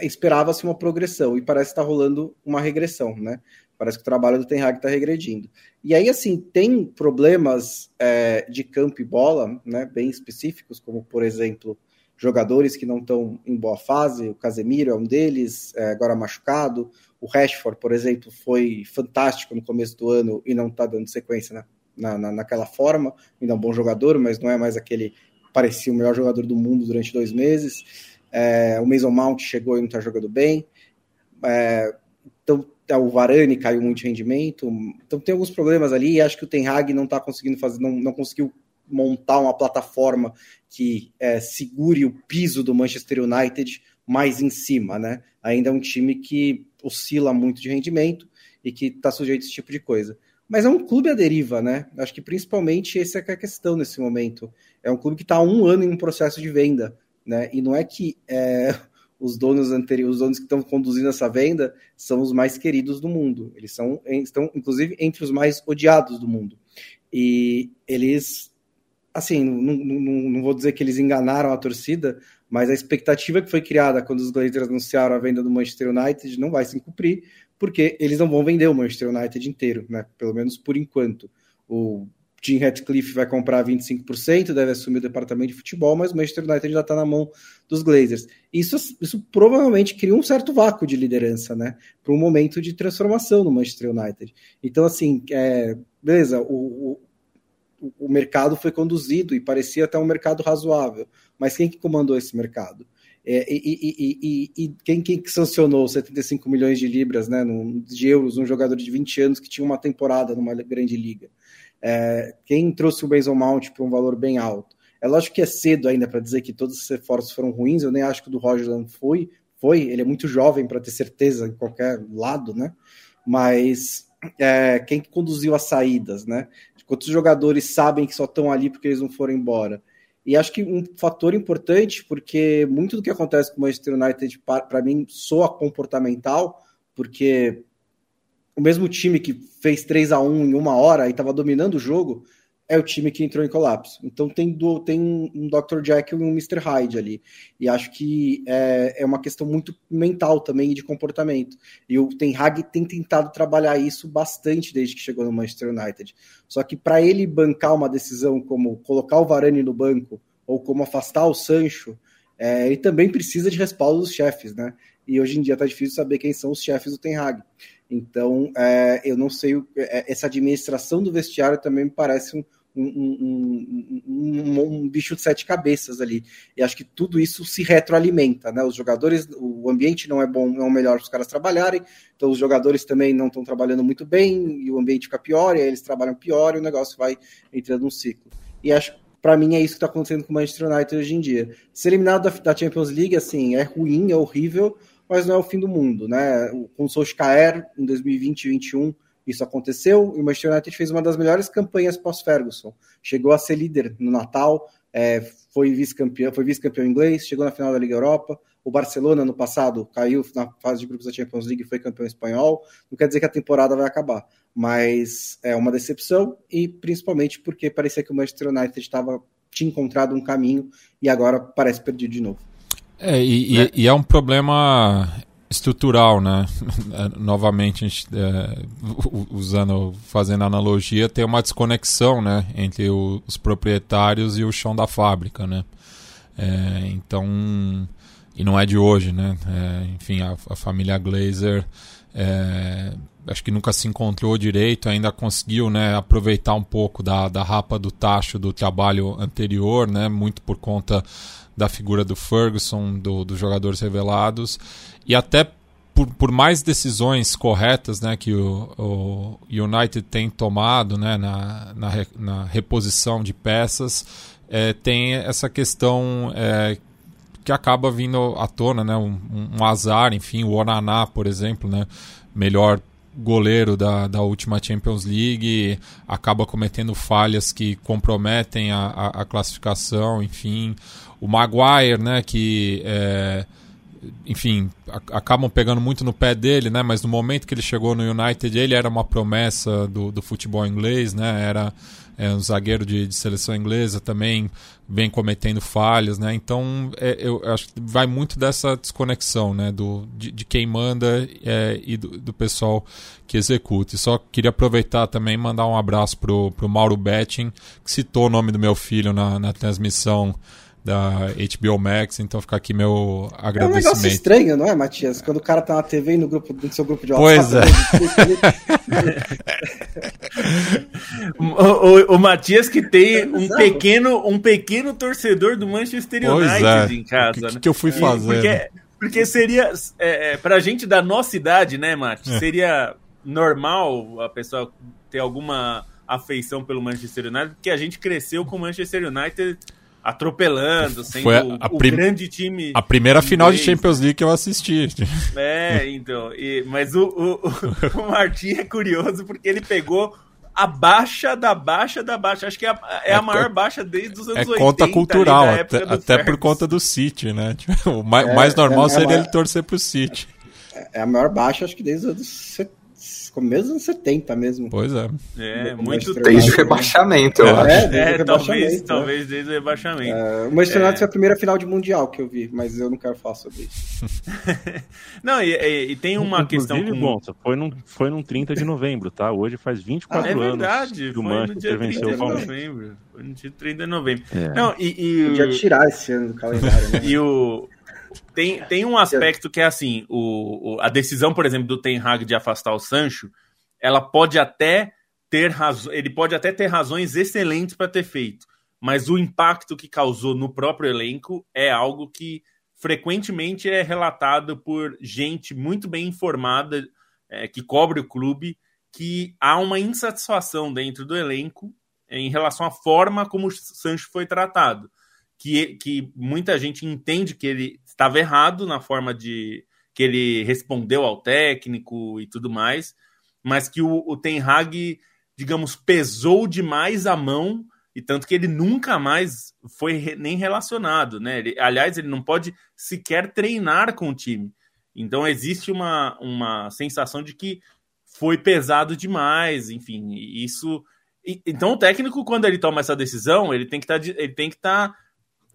esperava-se uma progressão e parece estar tá rolando uma regressão, né? Parece que o trabalho do Ten Hag está regredindo. E aí, assim, tem problemas é, de campo e bola, né, bem específicos, como, por exemplo, jogadores que não estão em boa fase, o Casemiro é um deles, é, agora machucado, o Rashford, por exemplo, foi fantástico no começo do ano e não está dando sequência na, na, na, naquela forma, ainda é um bom jogador, mas não é mais aquele parecia o melhor jogador do mundo durante dois meses, é, o Mason Mount chegou e não está jogando bem, é, então o Varane caiu muito de rendimento, então tem alguns problemas ali, e acho que o Ten Hag não está conseguindo fazer, não, não conseguiu montar uma plataforma que é, segure o piso do Manchester United mais em cima, né? Ainda é um time que oscila muito de rendimento e que está sujeito a esse tipo de coisa. Mas é um clube à deriva, né? Acho que principalmente essa é a questão nesse momento. É um clube que está há um ano em um processo de venda, né? E não é que é, os donos anteriores, os donos que estão conduzindo essa venda são os mais queridos do mundo. Eles são, estão, inclusive, entre os mais odiados do mundo. E eles assim, não, não, não, vou dizer que eles enganaram a torcida, mas a expectativa que foi criada quando os Glazers anunciaram a venda do Manchester United não vai se cumprir, porque eles não vão vender o Manchester United inteiro, né? Pelo menos por enquanto. O Jim Ratcliffe vai comprar 25%, deve assumir o departamento de futebol, mas o Manchester United já está na mão dos Glazers. Isso, isso provavelmente cria um certo vácuo de liderança, né? Para um momento de transformação no Manchester United. Então, assim, é, beleza, o, o mercado foi conduzido e parecia até um mercado razoável. Mas quem que comandou esse mercado? É, e, e, e, e, quem, quem sancionou 75 milhões de libras, né, de euros, um jogador de 20 anos que tinha uma temporada numa grande liga? É, quem trouxe o Mason Mount para um valor bem alto? É lógico que é cedo ainda para dizer que todos esses reforços foram ruins, eu nem acho que o do Roger foi, foi, ele é muito jovem para ter certeza em qualquer lado, né? Mas é, quem conduziu as saídas, né? Quantos jogadores sabem que só estão ali porque eles não foram embora? E acho que um fator importante, porque muito do que acontece com o Manchester United, para mim, soa comportamental, porque o mesmo time que fez 3 a 1 em uma hora e estava dominando o jogo, é o time que entrou em colapso. Então tem, do, tem um Dr. Jekyll e um Mr. Hyde ali. E acho que é, é uma questão muito mental também de comportamento. E o Ten Hag tem tentado trabalhar isso bastante desde que chegou no Manchester United. Só que para ele bancar uma decisão como colocar o Varane no banco ou como afastar o Sancho, é, ele também precisa de respaldo dos chefes, né? E hoje em dia tá difícil saber quem são os chefes do Ten Hag. Então, é, eu não sei, é, essa administração do vestiário também me parece um, um, um, um, bicho de sete cabeças ali. E acho que tudo isso se retroalimenta, né? Os jogadores, o ambiente não é bom, não é o melhor para os caras trabalharem, então os jogadores também não estão trabalhando muito bem, e o ambiente fica pior, e aí eles trabalham pior, e o negócio vai entrando num ciclo. E acho para mim é isso que está acontecendo com o Manchester United hoje em dia. Ser eliminado da, da, Champions League, assim, é ruim, é horrível, mas não é o fim do mundo, né? Com o Solskjaer em 2020 e 2021 isso aconteceu e o Manchester United fez uma das melhores campanhas pós-Ferguson. Chegou a ser líder no Natal, é, foi vice-campeão, foi vice-campeão inglês, chegou na final da Liga Europa. O Barcelona no passado caiu na fase de grupos da Champions League e foi campeão espanhol. Não quer dizer que a temporada vai acabar, mas é uma decepção e principalmente porque parecia que o Manchester United estava tinha encontrado um caminho e agora parece perdido de novo. É, e, é. e, e é um problema estrutural, né? [laughs] Novamente, a gente, é, usando, fazendo analogia, tem uma desconexão, né, entre o, os proprietários e o chão da fábrica, né? É, então, e não é de hoje, né? É, enfim, a, a, família Glazer é, acho que nunca se encontrou direito, ainda conseguiu, né, aproveitar um pouco da, da rapa do tacho do trabalho anterior, né? Muito por conta da figura do Ferguson, do, dos jogadores revelados, e até por, por mais decisões corretas né, que o, o United tem tomado né, na, na, na reposição de peças, é, tem essa questão é, que acaba vindo à tona, né, um, um, azar, enfim, o Onaná, por exemplo, né, melhor goleiro da, da última Champions League acaba cometendo falhas que comprometem a, a, a classificação, enfim. O Maguire, né, que é, enfim, acabam pegando muito no pé dele, né? Mas no momento que ele chegou no United, ele era uma promessa do, do futebol inglês, né? Era é, um zagueiro de, de, seleção inglesa também, vem cometendo falhas, né? Então, é, eu acho que vai muito dessa desconexão, né? Do, de, de quem manda é, e do, do, pessoal que executa. E só queria aproveitar também e mandar um abraço pro, pro Mauro Betting, que citou o nome do meu filho na, na transmissão da HBO Max, então fica aqui meu agradecimento. É um negócio estranho, não é, Matias? Quando o cara tá na TV e no, grupo, no seu grupo de WhatsApp... Pois é. [laughs] o, o, o, Matias que tem é um pequeno, um pequeno torcedor do Manchester United é. em casa. O que, né? que eu fui fazer? Porque, porque seria, é, é, pra gente da nossa idade, né, Mati? É. Seria normal a pessoa ter alguma afeição pelo Manchester United, porque a gente cresceu com o Manchester United atropelando, sendo Foi a, a o, grande time. A primeira final de Champions League que eu assisti. [laughs] É, então. E, mas o, o, o Martim é curioso porque ele pegou a baixa da baixa da baixa. Acho que é a, é a é maior baixa desde os anos é 80. É conta cultural, até, até por conta do City, né? Tipo, o mais, é, mais normal é seria ele torcer pro City. É a maior baixa, acho que desde os anos 70 começo dos anos 70 mesmo. Pois é. É, muito Desde o rebaixamento, eu é, acho. É, é talvez, né? talvez desde o rebaixamento. É, o Manchester United é. foi a primeira final de Mundial que eu vi, mas eu não quero falar sobre isso. [laughs] não, e, e, e, tem uma Inclusive, questão... Com... Bom, foi num, foi num 30 de novembro, tá? Hoje faz 24 ah, é verdade, anos que o Manchester venceu o Palmeiras. Foi no dia 30 de novembro. É. Não, e, e... Podia tirar esse ano do calendário, né? [laughs] e o... Tem, tem um aspecto que é assim, o, o, a decisão, por exemplo, do Ten Hag de afastar o Sancho, ela pode até ter razão, ele pode até ter razões excelentes para ter feito, mas o impacto que causou no próprio elenco é algo que frequentemente é relatado por gente muito bem informada é, que cobre o clube, que há uma insatisfação dentro do elenco em relação à forma como o Sancho foi tratado que, que muita gente entende que ele estava errado na forma de que ele respondeu ao técnico e tudo mais, mas que o, o Ten Hag, digamos, pesou demais a mão e tanto que ele nunca mais foi re, nem relacionado, né? Ele, aliás, ele não pode sequer treinar com o time. Então existe uma, uma sensação de que foi pesado demais, enfim, isso. E, então o técnico, quando ele toma essa decisão, ele tem que tá, estar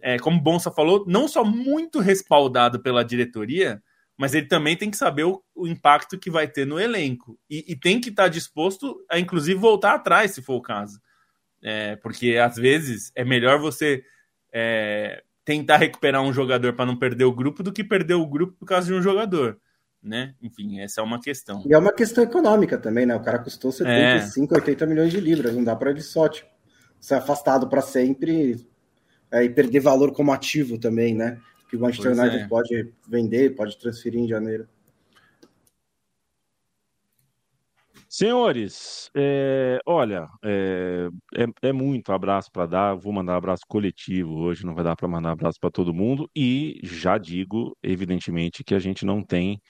é, como o Bonsa falou, não só muito respaldado pela diretoria, mas ele também tem que saber o, o impacto que vai ter no elenco. E, e tem que estar tá disposto a, inclusive, voltar atrás, se for o caso. É, porque, às vezes, é melhor você é, tentar recuperar um jogador para não perder o grupo do que perder o grupo por causa de um jogador. né? Enfim, essa é uma questão. E é uma questão econômica também, né? O cara custou 75, é. 80 milhões de libras, não dá para ele só tipo, ser afastado para sempre é, e perder valor como ativo também, né? Que o Manchester pois United é. pode vender, pode transferir em janeiro. Senhores, é, olha, é, é, é, muito abraço para dar. Vou mandar abraço coletivo hoje, não vai dar para mandar abraço para todo mundo. E já digo, evidentemente, que a gente não tem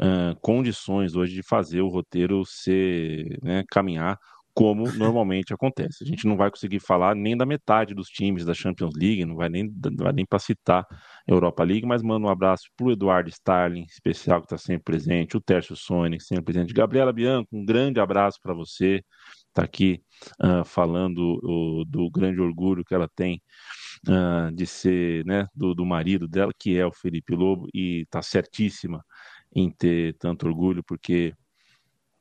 uh, condições hoje de fazer o roteiro ser, né, caminhar como normalmente acontece. A gente não vai conseguir falar nem da metade dos times da Champions League, não vai nem, vai nem para citar Europa League, mas mando um abraço para o Eduardo Starling, especial que está sempre presente, o Tércio Sonic, sempre presente, Gabriela Bianco, um grande abraço para você, está aqui uh, falando o, do grande orgulho que ela tem uh, de ser, né, do, do marido dela, que é o Felipe Lobo, e está certíssima em ter tanto orgulho, porque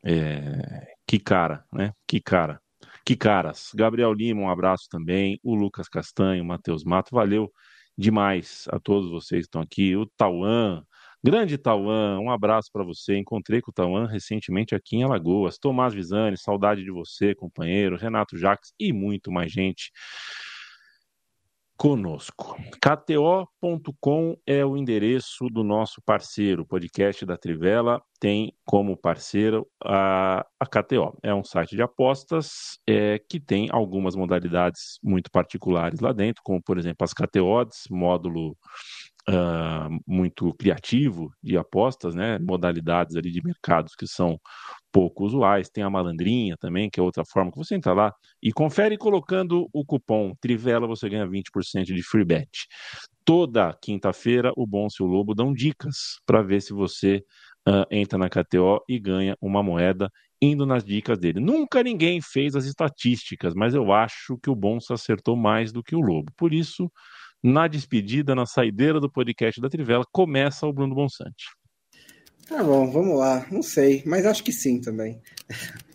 é, que cara, né? Que cara. Que caras. Gabriel Lima, um abraço também. O Lucas Castanho, o Matheus Mato, valeu demais a todos vocês que estão aqui. O Tauan, grande Tauan, um abraço para você. Encontrei com o Tauan recentemente aqui em Alagoas. Tomás Visani, saudade de você, companheiro. Renato Jacques e muito mais gente conosco. KTO.com é o endereço do nosso parceiro. O podcast da Trivela tem como parceiro a, a KTO. É um site de apostas é, que tem algumas modalidades muito particulares lá dentro, como, por exemplo, as KTOs, módulo uh, muito criativo de apostas, né? Modalidades ali de mercados que são pouco usuais. Tem a malandrinha também, que é outra forma que você entra lá e confere colocando o cupom Trivela, você ganha 20% de free bet. Toda quinta-feira, o Bom e o Lobo dão dicas para ver se você uh, entra na KTO e ganha uma moeda indo nas dicas dele. Nunca ninguém fez as estatísticas, mas eu acho que o Bonsa acertou mais do que o Lobo. Por isso, na despedida, na saideira do podcast da Trivela, começa o Bruno Bonsante. Tá bom, vamos lá. Não sei, mas acho que sim também. [laughs]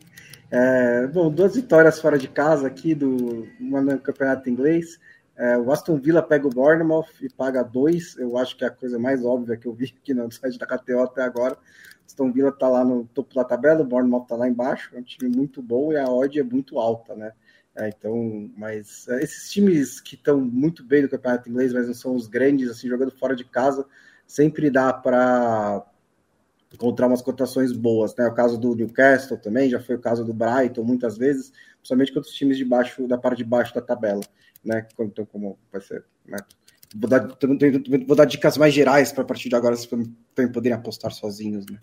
É, bom, duas vitórias fora de casa aqui do no campeonato inglês. É, o Aston Villa pega o Bournemouth e paga dois. Eu acho que é a coisa mais óbvia que eu vi aqui no [laughs] site da KTO até agora. Aston Villa tá lá no topo da tabela, o Bournemouth tá lá embaixo. É um time muito bom e a odd é muito alta, né? É, então, mas é, esses times que estão muito bem no campeonato inglês, mas não são os grandes, assim, jogando fora de casa, sempre dá para encontrar umas cotações boas, né? O caso do Newcastle também, já foi o caso do Brighton muitas vezes, principalmente contra os times de baixo, da parte de baixo da tabela, né? Então, como vai ser, né? Vou dar, vou dar dicas mais gerais para a partir de agora, para poderem apostar sozinhos, né?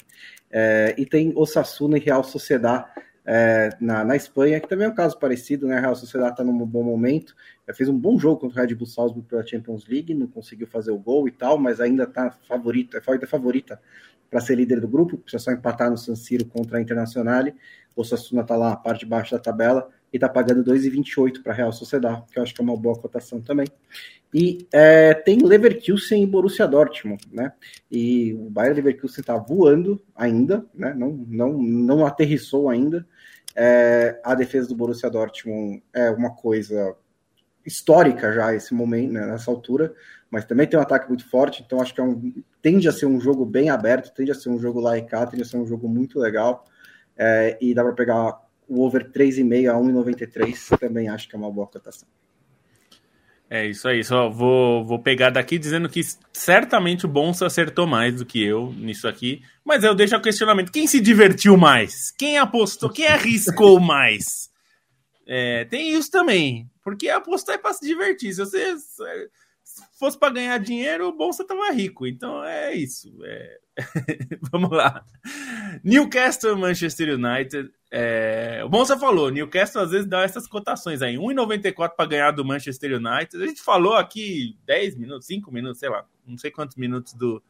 É, e tem Osasuna e Real Sociedade é, na, na Espanha, que também é um caso parecido, né? A Real Sociedade está num bom momento, já fez um bom jogo contra o Red Bull Salzburg pela Champions League, não conseguiu fazer o gol e tal, mas ainda está favorita, é favorita para ser líder do grupo, precisa só empatar no San Siro contra a Internacional. O Sassuna está lá na parte de baixo da tabela e está pagando 2,28 para a Real Sociedade, que eu acho que é uma boa cotação também. E é, tem Leverkusen e Borussia Dortmund, né? E o Bayern Leverkusen está voando ainda, né? Não, não, não aterrissou ainda. É, a defesa do Borussia Dortmund é uma coisa histórica já esse momento, né, nessa altura, mas também tem um ataque muito forte, então acho que é um, tende a ser um jogo bem aberto, tende a ser um jogo lá e cá, tende a ser um jogo muito legal, é, e dá para pegar o over 3,5 a 1,93, também acho que é uma boa cotação. É isso aí, só vou, vou pegar daqui dizendo que certamente o Bonsa acertou mais do que eu nisso aqui, mas eu deixo o questionamento: quem se divertiu mais? Quem apostou? Quem arriscou [laughs] mais? É, tem isso também, porque apostar é para se divertir. Se você fosse para ganhar dinheiro, o Bolsa tava rico. Então é isso. É... [laughs] Vamos lá. Newcastle Manchester United. É... O Bolsa falou, Newcastle às vezes dá essas cotações aí. 1,94 para ganhar do Manchester United. A gente falou aqui 10 minutos, 5 minutos, sei lá, não sei quantos minutos do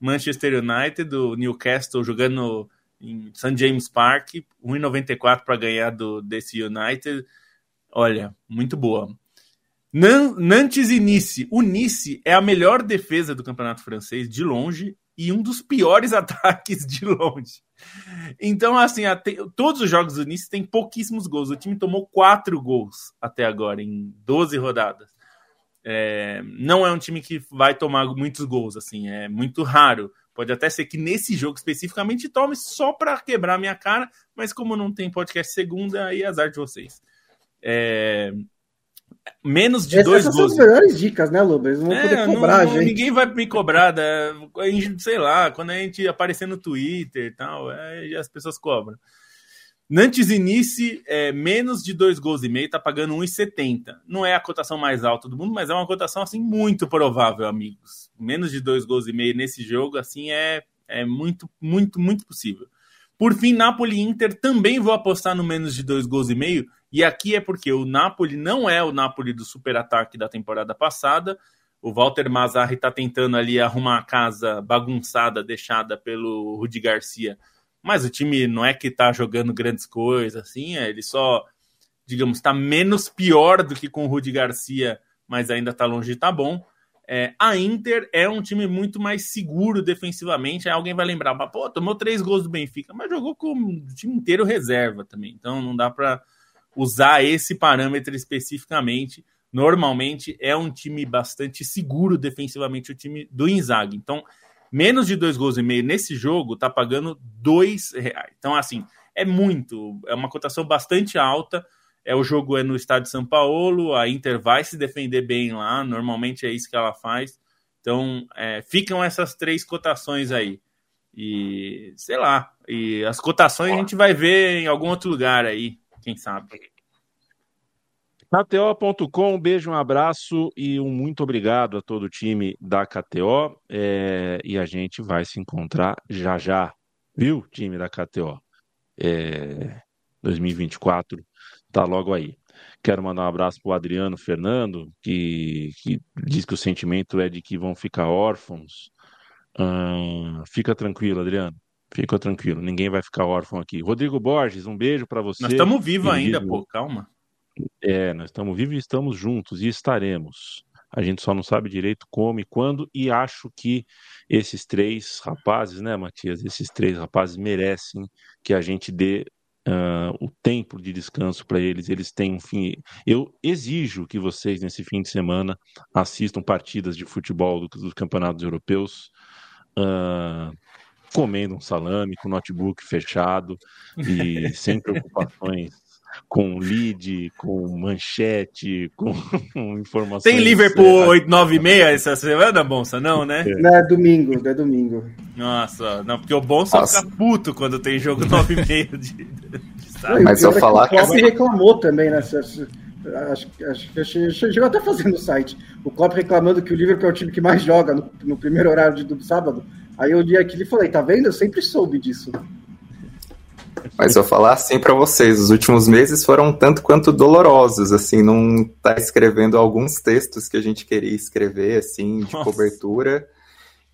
Manchester United, do Newcastle jogando em St. James Park. 1,94 para ganhar do, desse United. Olha, muito boa. Nantes e Nice. O Nice é a melhor defesa do campeonato francês de longe e um dos piores [laughs] ataques de longe. Então, assim, até, todos os jogos do Nice têm pouquíssimos gols. O time tomou quatro gols até agora, em 12 rodadas. É, não é um time que vai tomar muitos gols, assim, é muito raro. Pode até ser que nesse jogo especificamente tome só para quebrar minha cara, mas como não tem podcast segunda, aí é azar de vocês. É... Menos de Essas dois gols. Essas são as melhores dicas, né, Lubes? Não vão é, poder cobrar, não, gente. Ninguém vai me cobrar, né? sei lá, quando a gente aparecer no Twitter e tal, é, as pessoas cobram. Nantes Inice, é, menos de dois gols e meio, tá pagando 1,70. Não é a cotação mais alta do mundo, mas é uma cotação assim muito provável, amigos. Menos de dois gols e meio nesse jogo, assim, é, é muito, muito, muito possível. Por fim, Napoli Inter também vou apostar no menos de dois gols e meio. E aqui é porque o Napoli não é o Napoli do super ataque da temporada passada. O Walter Mazzarri está tentando ali arrumar a casa bagunçada deixada pelo Rudi Garcia mas o time não é que tá jogando grandes coisas, assim, é, ele só, digamos, está menos pior do que com o Rudi Garcia, mas ainda está longe de estar tá bom. É, a Inter é um time muito mais seguro defensivamente. Aí alguém vai lembrar, pô, tomou três gols do Benfica, mas jogou com o time inteiro reserva também. Então não dá para usar esse parâmetro especificamente. Normalmente é um time bastante seguro defensivamente, o time do Inzaghi. Então menos de dois gols e meio nesse jogo tá pagando dois reais. Então, assim, é muito, é uma cotação bastante alta. É o jogo é no estádio de São Paulo, a Inter vai se defender bem lá, normalmente é isso que ela faz. Então, é, ficam essas três cotações aí. E sei lá, e as cotações a gente vai ver em algum outro lugar aí, quem sabe. KTO.com, um beijo, um abraço e um muito obrigado a todo o time da KTO. É, e a gente vai se encontrar já já, viu, time da KTO? É, 2024 tá logo aí. Quero mandar um abraço para o Adriano Fernando, que, que diz que o sentimento é de que vão ficar órfãos. Hum, fica tranquilo, Adriano. Fica tranquilo, ninguém vai ficar órfão aqui. Rodrigo Borges, um beijo para você. Nós estamos vivos ainda, pô, calma. É, nós estamos vivos e estamos juntos e estaremos. A gente só não sabe direito como e quando, e acho que esses três rapazes, né, Matias? Esses três rapazes merecem que a gente dê uh, o tempo de descanso para eles. Eles têm um fim. Eu exijo que vocês, nesse fim de semana, assistam partidas de futebol do, dos campeonatos europeus. Uh, comendo um salame com notebook fechado e [laughs] sem preocupações com lead, com manchete, com [laughs] informações. Tem Liverpool 896 essa semana, Bonsa? Não, né? É. Não, é domingo, é domingo. Nossa, não, porque o Bonsa Nossa. fica puto quando tem jogo 9,5 de, de Mas eu falar que. O Klopp reclamou também, né? Acho, acho que chegou até fazendo no site. O Klopp reclamando que o Liverpool é o time que mais joga no, no primeiro horário de, do sábado. Aí eu li aquilo e falei, tá vendo? Eu sempre soube disso. Mas eu falar assim para vocês, os últimos meses foram tanto quanto dolorosos, assim, não tá escrevendo alguns textos que a gente queria escrever, assim, de Nossa. cobertura.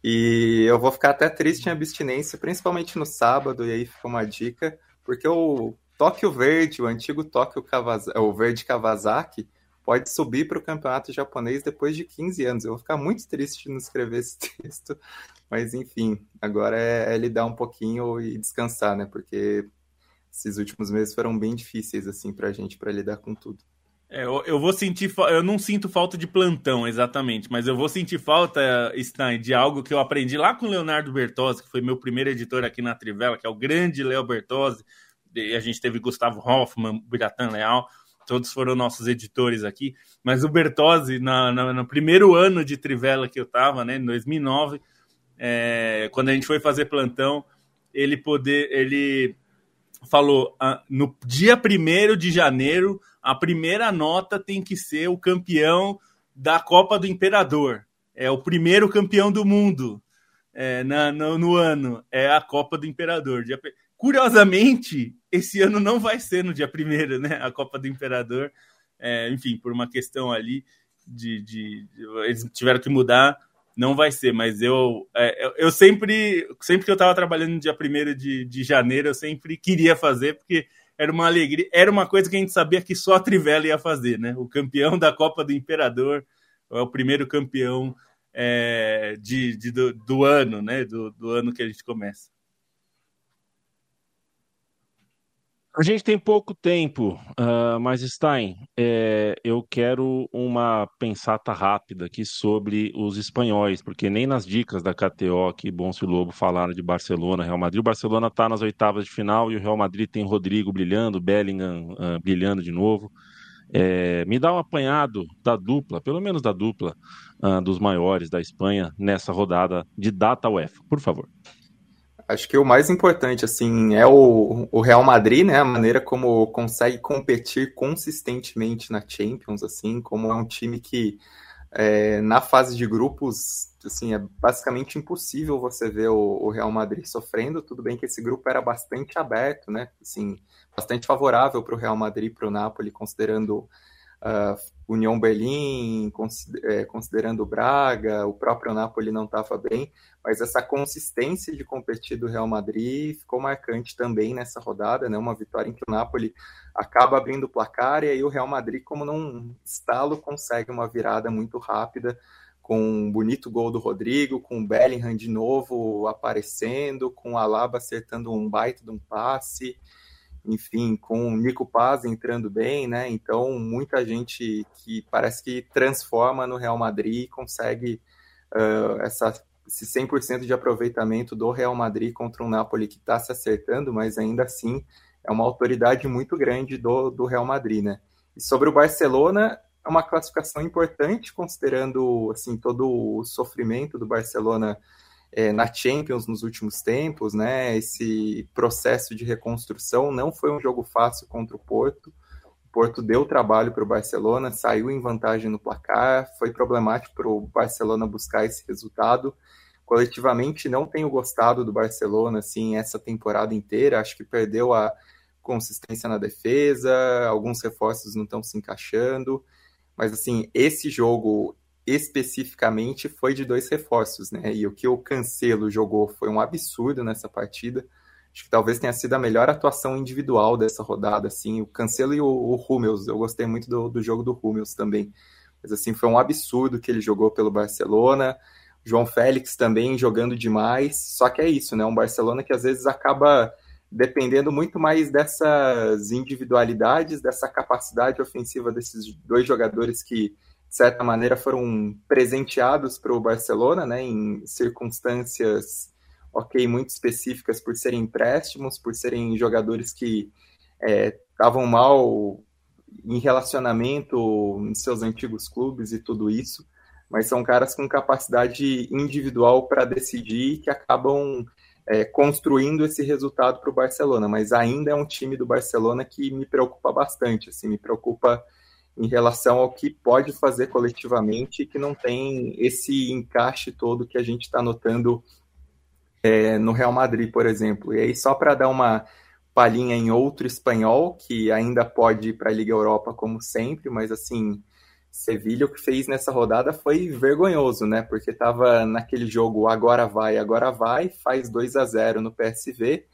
E eu vou ficar até triste em abstinência, principalmente no sábado, e aí fica uma dica, porque o Tóquio Verde, o antigo Tóquio Kawasaki, o Verde Kawasaki, pode subir para o campeonato japonês depois de 15 anos. Eu vou ficar muito triste de não escrever esse [laughs] texto, mas enfim, agora é, é lidar um pouquinho e descansar, né? Porque esses últimos meses foram bem difíceis assim para a gente para lidar com tudo. É, eu, eu, vou sentir, eu não sinto falta de plantão exatamente, mas eu vou sentir falta, Stein, de algo que eu aprendi lá com o Leonardo Bertozzi, que foi meu primeiro editor aqui na Trivela, que é o grande Léo Bertozzi. A gente teve Gustavo Hoffman, Biratan Leal, todos foram nossos editores aqui. Mas o Bertozzi, na, na, no primeiro ano de Trivela que eu estava, né, em 2009, é, quando a gente foi fazer plantão, ele poder, ele falou: ah, no dia 1 de janeiro, a primeira nota tem que ser o campeão da Copa do Imperador. É o primeiro campeão do mundo é, na, no, no, ano. É a Copa do Imperador. Curiosamente, esse ano não vai ser no dia 1 né? A Copa do Imperador. É, enfim, por uma questão ali de, de, de, Eles tiveram que mudar não vai ser, mas eu, é, eu sempre, sempre que eu estava trabalhando no dia 1 de, de janeiro, eu sempre queria fazer, porque era uma alegria, era uma coisa que a gente sabia que só a Trivela ia fazer, né? O campeão da Copa do Imperador é o primeiro campeão é, de, de do, do, ano, né? Do, do ano que a gente começa. A gente tem pouco tempo, uh, mas Stein, é, eu quero uma pensata rápida aqui sobre os espanhóis, porque nem nas dicas da KTO que Bonso e Lobo falaram de Barcelona, Real Madrid. O Barcelona está nas oitavas de final e o Real Madrid tem Rodrigo brilhando, Bellingham uh, brilhando de novo. É, me dá um apanhado da dupla, pelo menos da dupla uh, dos maiores da Espanha nessa rodada de data UEFA, por favor. Acho que o mais importante, assim, é o, o Real Madrid, né? A maneira como consegue competir consistentemente na Champions, assim, como é um time que é, na fase de grupos, assim, é basicamente impossível você ver o, o, Real Madrid sofrendo. Tudo bem que esse grupo era bastante aberto, né? Assim, bastante favorável para o Real Madrid e para o Napoli, considerando uh, União Berlim, é, considerando Braga, o próprio Napoli não estava bem, mas essa consistência de competir do Real Madrid ficou marcante também nessa rodada, né? Uma vitória em que o Napoli acaba abrindo o placar e aí o Real Madrid, como num estalo, consegue uma virada muito rápida com um bonito gol do Rodrigo, com o Bellingham de novo aparecendo, com o Alaba acertando um baita de um passe enfim, com o Nico Paz entrando bem, né? Então, muita gente que parece que transforma no Real Madrid e consegue uh, essa, esse 100% de aproveitamento do Real Madrid contra um Napoli que está se acertando, mas ainda assim é uma autoridade muito grande do, do Real Madrid, né? E sobre o Barcelona, é uma classificação importante, considerando assim todo o sofrimento do Barcelona é, na Champions nos últimos tempos, né? Esse processo de reconstrução não foi um jogo fácil contra o Porto. O Porto deu trabalho para o Barcelona, saiu em vantagem no placar, foi problemático para o Barcelona buscar esse resultado. Coletivamente, não tenho gostado do Barcelona assim essa temporada inteira. Acho que perdeu a consistência na defesa, alguns reforços não estão se encaixando. Mas assim, esse jogo especificamente foi de dois reforços, né? E o que o Cancelo jogou foi um absurdo nessa partida. Acho que talvez tenha sido a melhor atuação individual dessa rodada, assim. O Cancelo e o, o Hummels, eu gostei muito do, do jogo do Hummels também. Mas, assim, foi um absurdo que ele jogou pelo Barcelona. João Félix também jogando demais. Só que é isso, né? Um Barcelona que às vezes acaba dependendo muito mais dessas individualidades, dessa capacidade ofensiva desses dois jogadores que de certa maneira, foram presenteados para o Barcelona, né, em circunstâncias, ok, muito específicas por serem empréstimos, por serem jogadores que estavam é, mal em relacionamento em seus antigos clubes e tudo isso, mas são caras com capacidade individual para decidir que acabam é, construindo esse resultado para o Barcelona, mas ainda é um time do Barcelona que me preocupa bastante, assim, me preocupa em relação ao que pode fazer coletivamente e que não tem esse encaixe todo que a gente está notando é, no Real Madrid, por exemplo. E aí, só para dar uma palhinha em outro espanhol, que ainda pode ir para a Liga Europa como sempre, mas assim, Sevilha o que fez nessa rodada foi vergonhoso, né? Porque estava naquele jogo agora vai, agora vai, faz 2 a 0 no PSV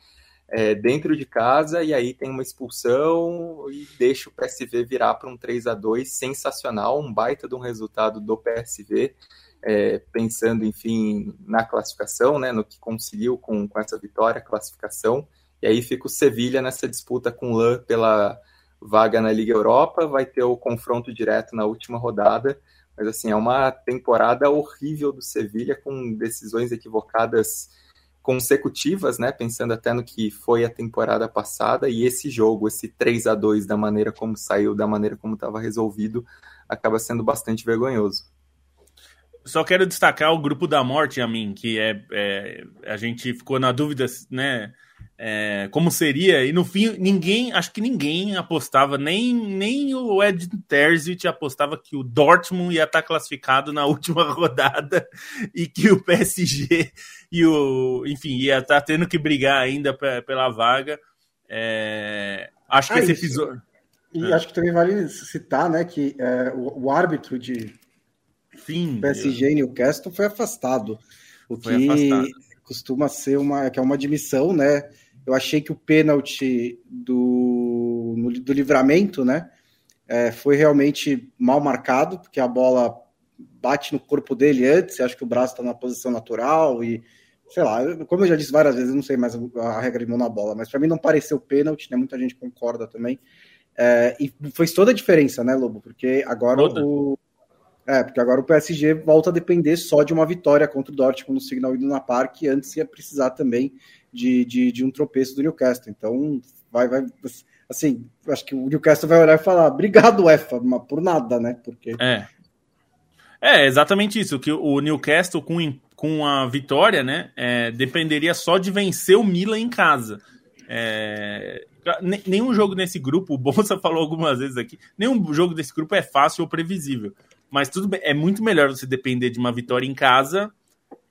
é, dentro de casa e aí tem uma expulsão e deixa o PSV virar para um 3 a 2 sensacional, um baita de um resultado do PSV, é, pensando, enfim, na classificação, né, no que conseguiu com, com essa vitória, classificação. E aí fica o Sevilha nessa disputa com o LAN pela vaga na Liga Europa, vai ter o confronto direto na última rodada, mas assim, é uma temporada horrível do Sevilha com decisões equivocadas consecutivas, né? Pensando até no que foi a temporada passada e esse jogo, esse 3 a 2 da maneira como saiu, da maneira como estava resolvido, acaba sendo bastante vergonhoso. Só quero destacar o grupo da morte, a mim, que é, é a gente ficou na dúvida, né? É, como seria, e no fim, ninguém, acho que ninguém apostava, nem, nem o Ed Terzic apostava que o Dortmund ia estar classificado na [laughs] última rodada e que o PSG e o, enfim, ia estar tendo que brigar ainda pela vaga. É, acho que ah, esse episódio. E acho que também vale citar, né, que é, o, o, árbitro de Sim, PSG e Newcastle foi afastado, o foi que afastado. costuma ser uma, que é uma admissão, né, eu achei que o pênalti do, do livramento, né, é, foi realmente mal marcado, porque a bola bate no corpo dele antes, acho que o braço está na posição natural e sei lá, como eu já disse várias vezes, eu não sei mais a regra de mão na bola, mas para mim não pareceu pênalti, né? Muita gente concorda também. É, e fez toda a diferença, né, Lobo? Porque agora toda. o. É, porque agora o PSG volta a depender só de uma vitória contra o Dortmund no Signal Iduna Park, e antes ia precisar também de, de, de, um tropeço do Newcastle. Então, vai, vai, assim, acho que o Newcastle vai olhar e falar, obrigado, UEFA, por nada, né? Porque... É. É, exatamente isso, que o Newcastle com, com a vitória, né, é, dependeria só de vencer o Milan em casa. É, nenhum jogo nesse grupo, o Bolsa [laughs] falou algumas vezes aqui, nenhum jogo desse grupo é fácil ou previsível. Mas tudo bem, é muito melhor você depender de uma vitória em casa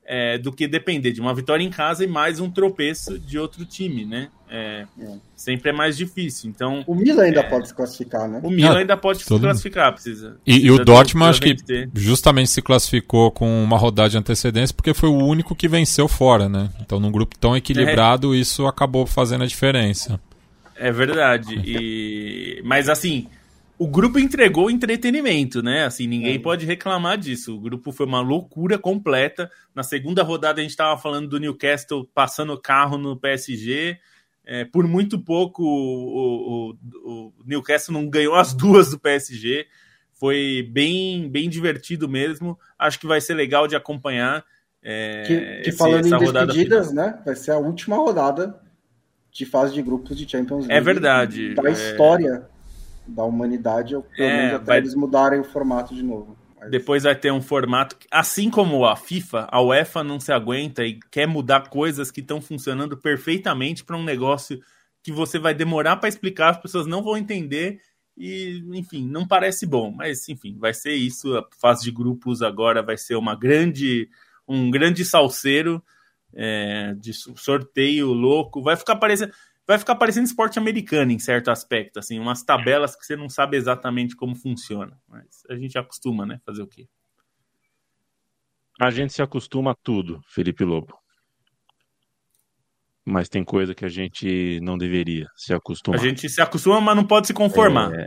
é, do que depender de uma vitória em casa e mais um tropeço de outro time, né? É, é. Sempre é mais difícil. Então o Milan ainda é, pode se classificar, né? O Milan ah, ainda pode se classificar, precisa. E, precisa e o Dortmund acho que ter. justamente se classificou com uma rodada de antecedência porque foi o único que venceu fora, né? Então num grupo tão equilibrado isso acabou fazendo a diferença. É verdade. [laughs] E mas assim o grupo entregou entretenimento, né? Assim, ninguém é. pode reclamar disso. O grupo foi uma loucura completa. Na segunda rodada a gente estava falando do Newcastle passando carro no PSG. É, por muito pouco o, o, o, Newcastle não ganhou as duas do PSG. Foi bem, bem divertido mesmo. Acho que vai ser legal de acompanhar. É, que, que esse, falando em despedidas, final. né? Vai ser a última rodada de fase de grupos de Champions é League. É verdade. Da história da humanidade, ou pelo é, menos até vai... eles mudarem o formato de novo. Mas... Depois vai ter um formato, assim como a FIFA, a UEFA não se aguenta e quer mudar coisas que estão funcionando perfeitamente para um negócio que você vai demorar para explicar, as pessoas não vão entender e, enfim, não parece bom, mas enfim, vai ser isso. A fase de grupos agora vai ser uma grande, um grande salseiro é, de sorteio louco. Vai ficar parecendo vai ficar parecendo esporte americano em certo aspecto, assim, umas tabelas que você não sabe exatamente como funciona. Mas a gente acostuma, né? Fazer o quê? A gente se acostuma a tudo, Felipe Lobo. Mas tem coisa que a gente não deveria se acostumar. A gente se acostuma, mas não pode se conformar. É...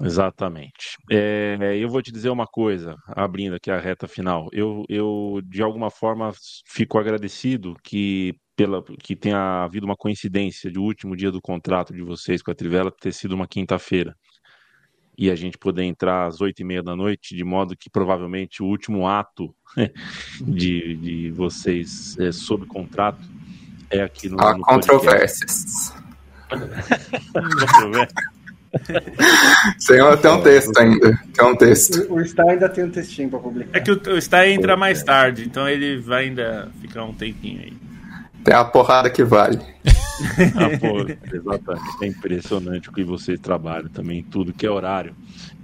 Exatamente. É, eu vou te dizer uma coisa, abrindo aqui a reta final. Eu, eu de alguma forma, fico agradecido que pela que tenha havido uma coincidência de o último dia do contrato de vocês com a Trivela ter sido uma quinta-feira e a gente poder entrar às oito e meia da noite, de modo que provavelmente o último ato de, de vocês é, sob contrato é aqui no. Há no controvérsias. [laughs] tem, tem um texto ainda. Tem um texto. O, o Star ainda tem um textinho para publicar. É que o, o Star entra mais tarde, então ele vai ainda ficar um tempinho aí. Tem a porrada que vale. [laughs] ah, pô, exatamente. É impressionante o que vocês trabalham também, tudo que é horário.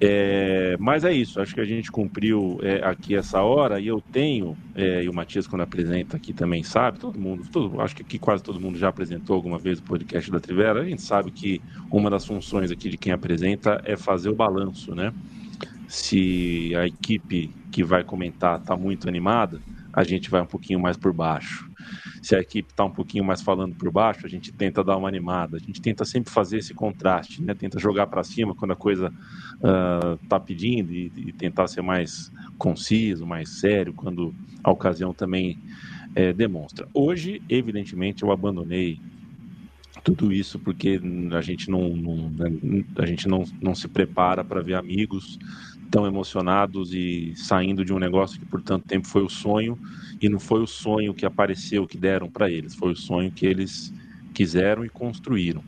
É, mas é isso, acho que a gente cumpriu é, aqui essa hora e eu tenho, é, e o Matias quando apresenta aqui também sabe, todo mundo, todo, acho que aqui quase todo mundo já apresentou alguma vez o podcast da Trivera, a gente sabe que uma das funções aqui de quem apresenta é fazer o balanço, né? Se a equipe que vai comentar está muito animada, a gente vai um pouquinho mais por baixo se a equipe está um pouquinho mais falando por baixo, a gente tenta dar uma animada, a gente tenta sempre fazer esse contraste, né? tenta jogar para cima quando a coisa está ah, uh, pedindo e, e, tentar ser mais conciso, mais sério, quando a ocasião também é, demonstra. Hoje, evidentemente, eu abandonei tudo isso porque a gente não, não a gente não, não se prepara para ver amigos tão emocionados e saindo de um negócio que por tanto tempo foi o sonho e não foi o sonho que apareceu que deram para eles, foi o sonho que eles quiseram e construíram.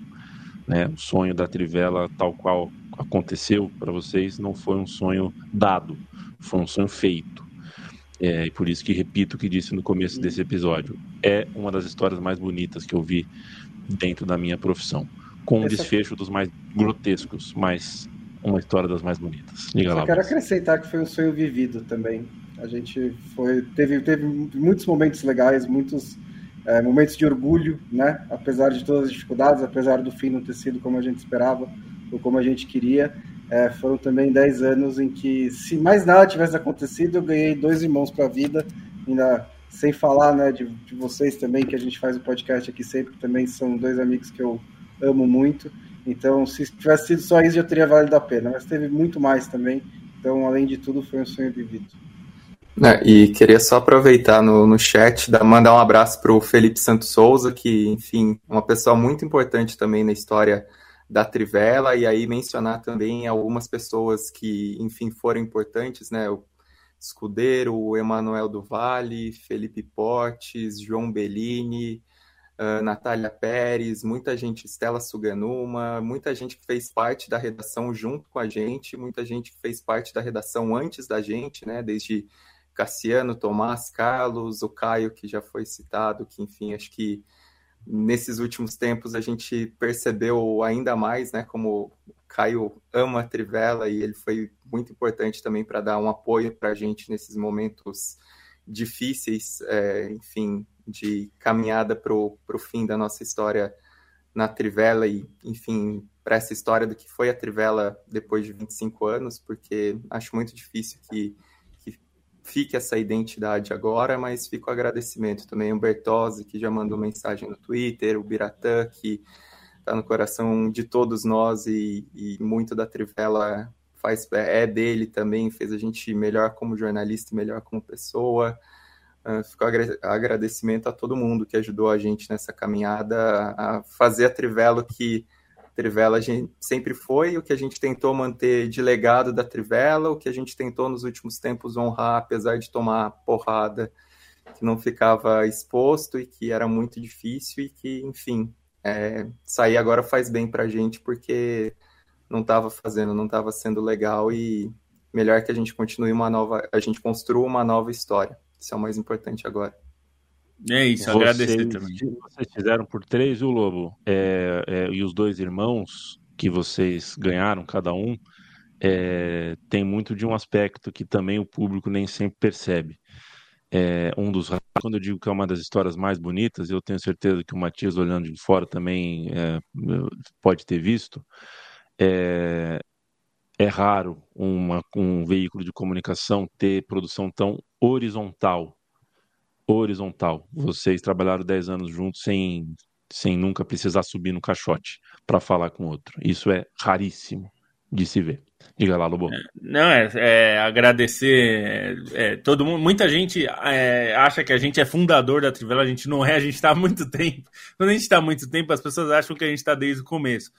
Né? O sonho da Trivela, tal qual aconteceu para vocês, não foi um sonho dado, foi um sonho feito. É, e por isso que repito o que disse no começo desse episódio. É uma das histórias mais bonitas que eu vi dentro da minha profissão. Com um desfecho dos mais grotescos, mas uma história das mais bonitas. Diga Só lá. quero acrescentar que foi um sonho vivido também. A gente foi teve, teve muitos momentos legais, muitos é, momentos de orgulho, né? Apesar de todas as dificuldades, apesar do fim não ter sido como a gente esperava ou como a gente queria, é, foram também 10 anos em que, se mais nada tivesse acontecido, eu ganhei dois irmãos para a vida, ainda sem falar né, de, de vocês também, que a gente faz o podcast aqui sempre, também são dois amigos que eu amo muito. Então, se tivesse sido só isso, já teria valido a pena. Mas teve muito mais também. Então, além de tudo, foi um sonho vivido. É, e queria só aproveitar no, no chat, da, mandar um abraço para o Felipe Santos Souza, que, enfim, uma pessoa muito importante também na história da Trivela, e aí mencionar também algumas pessoas que, enfim, foram importantes, né? O Escudeiro, o Emanuel do Vale, Felipe Portes, João Bellini, uh, Natália Pérez, muita gente, Estela Suganuma, muita gente que fez parte da redação junto com a gente, muita gente que fez parte da redação antes da gente, né? Desde Cassiano, Tomás, Carlos, o Caio, que já foi citado, que, enfim, acho que nesses últimos tempos a gente percebeu ainda mais, né, como o Caio ama a Trivela e ele foi muito importante também para dar um apoio para a gente nesses momentos difíceis, é, enfim, de caminhada para o fim da nossa história na Trivela e, enfim, para essa história do que foi a Trivela depois de 25 anos, porque acho muito difícil que fique essa identidade agora, mas fica o agradecimento também ao Bertozzi, que já mandou mensagem no Twitter, o Biratã, que está no coração de todos nós e, e, muito da Trivela faz, é dele também, fez a gente melhor como jornalista melhor como pessoa. Uh, fica o agradecimento a todo mundo que ajudou a gente nessa caminhada a fazer a Trivela que Trivela a gente sempre foi, o que a gente tentou manter de legado da Trivela, o que a gente tentou nos últimos tempos honrar, apesar de tomar porrada, que não ficava exposto e que era muito difícil e que, enfim, é, sair agora faz bem para a gente porque não estava fazendo, não estava sendo legal e melhor que a gente continue uma nova, a gente construa uma nova história. Isso é o mais importante agora. É isso, vocês, agradecer também. Vocês fizeram por três, o Lobo, é, é, e os dois irmãos que vocês ganharam, cada um, é, tem muito de um aspecto que também o público nem sempre percebe. É, um dos quando eu digo que é uma das histórias mais bonitas, eu tenho certeza que o Matias olhando de fora também é, pode ter visto. É, raro uma, um veículo de comunicação ter produção tão horizontal horizontal. Vocês trabalharam 10 anos juntos sem, sem nunca precisar subir no caixote para falar com outro. Isso é raríssimo de se ver. Diga lá, Lobo. É, não, é, é agradecer é, é, todo mundo. Muita gente é, acha que a gente é fundador da Trivela, a gente não é, a gente está há muito [laughs] tempo. Quando a gente está há muito tempo, as pessoas acham que a gente está desde o começo.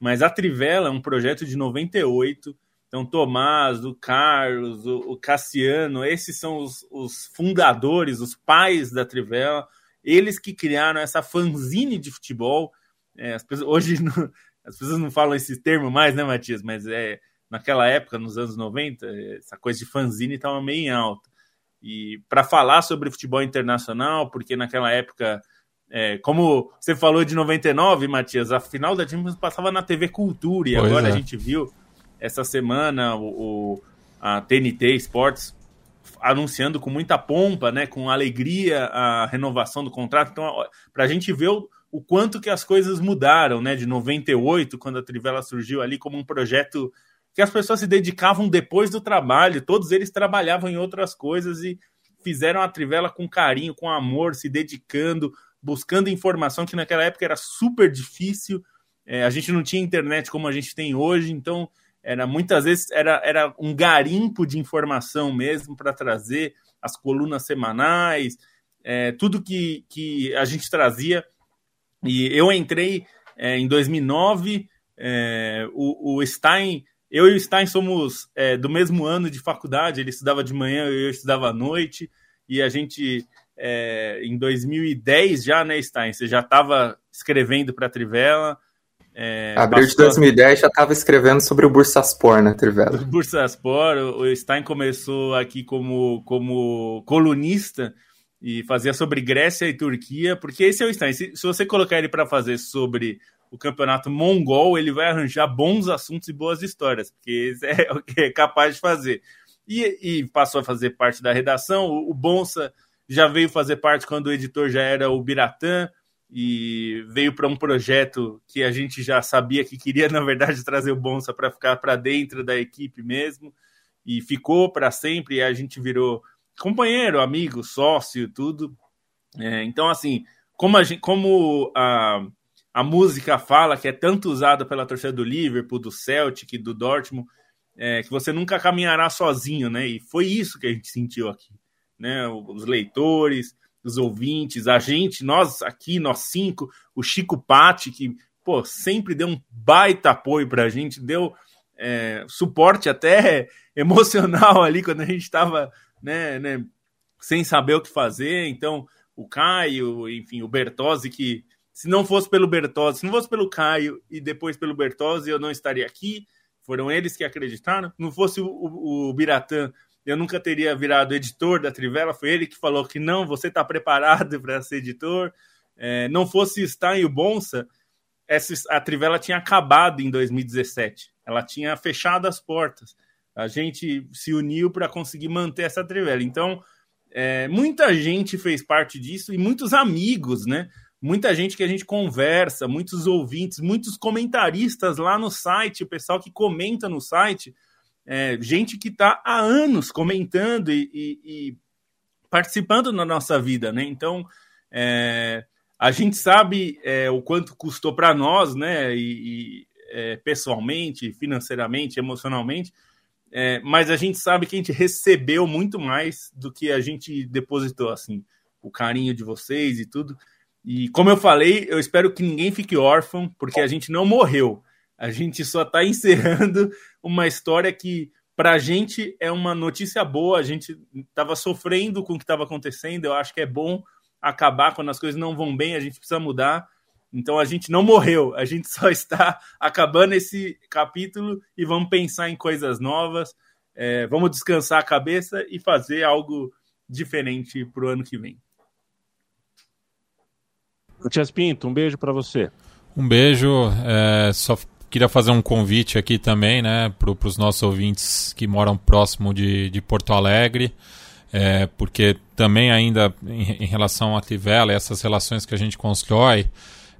Mas a Trivela é um projeto de 98 então, Tomás, o Carlos, o, Cassiano, esses são os, os, fundadores, os pais da Trivela, eles que criaram essa fanzine de futebol. É, as pessoas, hoje não, as pessoas não falam esse termo mais, né, Matias? Mas é, naquela época, nos anos 90, essa coisa de fanzine estava meio em alta. E para falar sobre futebol internacional, porque naquela época, é, como você falou de 99, Matias, a final da Champions passava na TV Cultura, e pois agora é. a gente viu essa semana o, o, a TNT Sports anunciando com muita pompa, né, com alegria a renovação do contrato. Então, para a gente ver o, o, quanto que as coisas mudaram, né, de 98, quando a Trivela surgiu ali como um projeto que as pessoas se dedicavam depois do trabalho, todos eles trabalhavam em outras coisas e fizeram a Trivela com carinho, com amor, se dedicando, buscando informação que naquela época era super difícil. É, a gente não tinha internet como a gente tem hoje, então era muitas vezes era, era um garimpo de informação mesmo para trazer as colunas semanais, é, tudo que, que a gente trazia. E eu entrei é, em 2009, é, o, o, Stein, eu e o Stein somos é, do mesmo ano de faculdade, ele estudava de manhã, eu estudava à noite, e a gente, é, em 2010 já, né, Stein, você já estava escrevendo para a Trivela, é, Abril de 2010 já estava escrevendo sobre o Bursaspor né, Trivela. O Bursaspor, o Stein começou aqui como, como colunista e fazia sobre Grécia e Turquia, porque esse é o Stein. Se, se você colocar ele para fazer sobre o campeonato mongol, ele vai arranjar bons assuntos e boas histórias, porque esse é [laughs] o que é capaz de fazer. E, e passou a fazer parte da redação. O, o Bonsa já veio fazer parte quando o editor já era o Biratã e veio para um projeto que a gente já sabia que queria, [laughs] na verdade, trazer o Bonsa para ficar para dentro da equipe mesmo, e ficou para sempre, e a gente virou companheiro, amigo, sócio, tudo. É, então, assim, como a, gente, como a, a música fala, que é tanto usada pela torcida do Liverpool, do Celtic, do Dortmund, é, que você nunca caminhará sozinho, né? E foi isso que a gente sentiu aqui. Né? Os leitores, os ouvintes, a gente, nós aqui, nós cinco, o Chico Patti, que pô, sempre deu um baita apoio para a gente, deu é, suporte até [laughs] emocional ali quando a gente estava né, né, sem saber o que fazer. Então, o Caio, enfim, o Bertozzi, que se não fosse pelo Bertozzi, se não fosse pelo Caio e depois pelo Bertozzi, eu não estaria aqui. Foram eles que acreditaram. Não fosse o, o, o Biratã, eu nunca teria virado editor da Trivela. Foi ele que falou que não, você está preparado [laughs] para ser editor. É, não fosse Stein e o Bonsa, essa, a Trivela tinha acabado em 2017. Ela tinha fechado as portas. A gente se uniu para conseguir manter essa Trivela. Então, é, muita gente fez parte disso e muitos amigos, né? Muita gente que a gente conversa, muitos ouvintes, muitos comentaristas lá no site, o pessoal que comenta no site é, gente que está há anos comentando e, e, e, participando na nossa vida, né? Então, é, a gente sabe é, o quanto custou para nós, né? E, e é, pessoalmente, financeiramente, emocionalmente, é, mas a gente sabe que a gente recebeu muito mais do que a gente depositou, assim, o carinho de vocês e tudo. E como eu falei, eu espero que ninguém fique órfão, porque a gente não morreu. A gente só está encerrando uma história que, para a gente, é uma notícia boa. A gente estava sofrendo com o que estava acontecendo. Eu acho que é bom acabar quando as coisas não vão bem. A gente precisa mudar. Então a gente não morreu, a gente [laughs] só está acabando esse capítulo e vamos pensar em coisas novas. É, vamos descansar a cabeça e fazer algo diferente para o ano que vem. Tias Pinto, um beijo para você. Um beijo. É, só queria fazer um convite aqui também, né, para os nossos ouvintes que moram próximo de, de Porto Alegre, é, porque também ainda em, em relação à Tivela, essas relações que a gente constrói,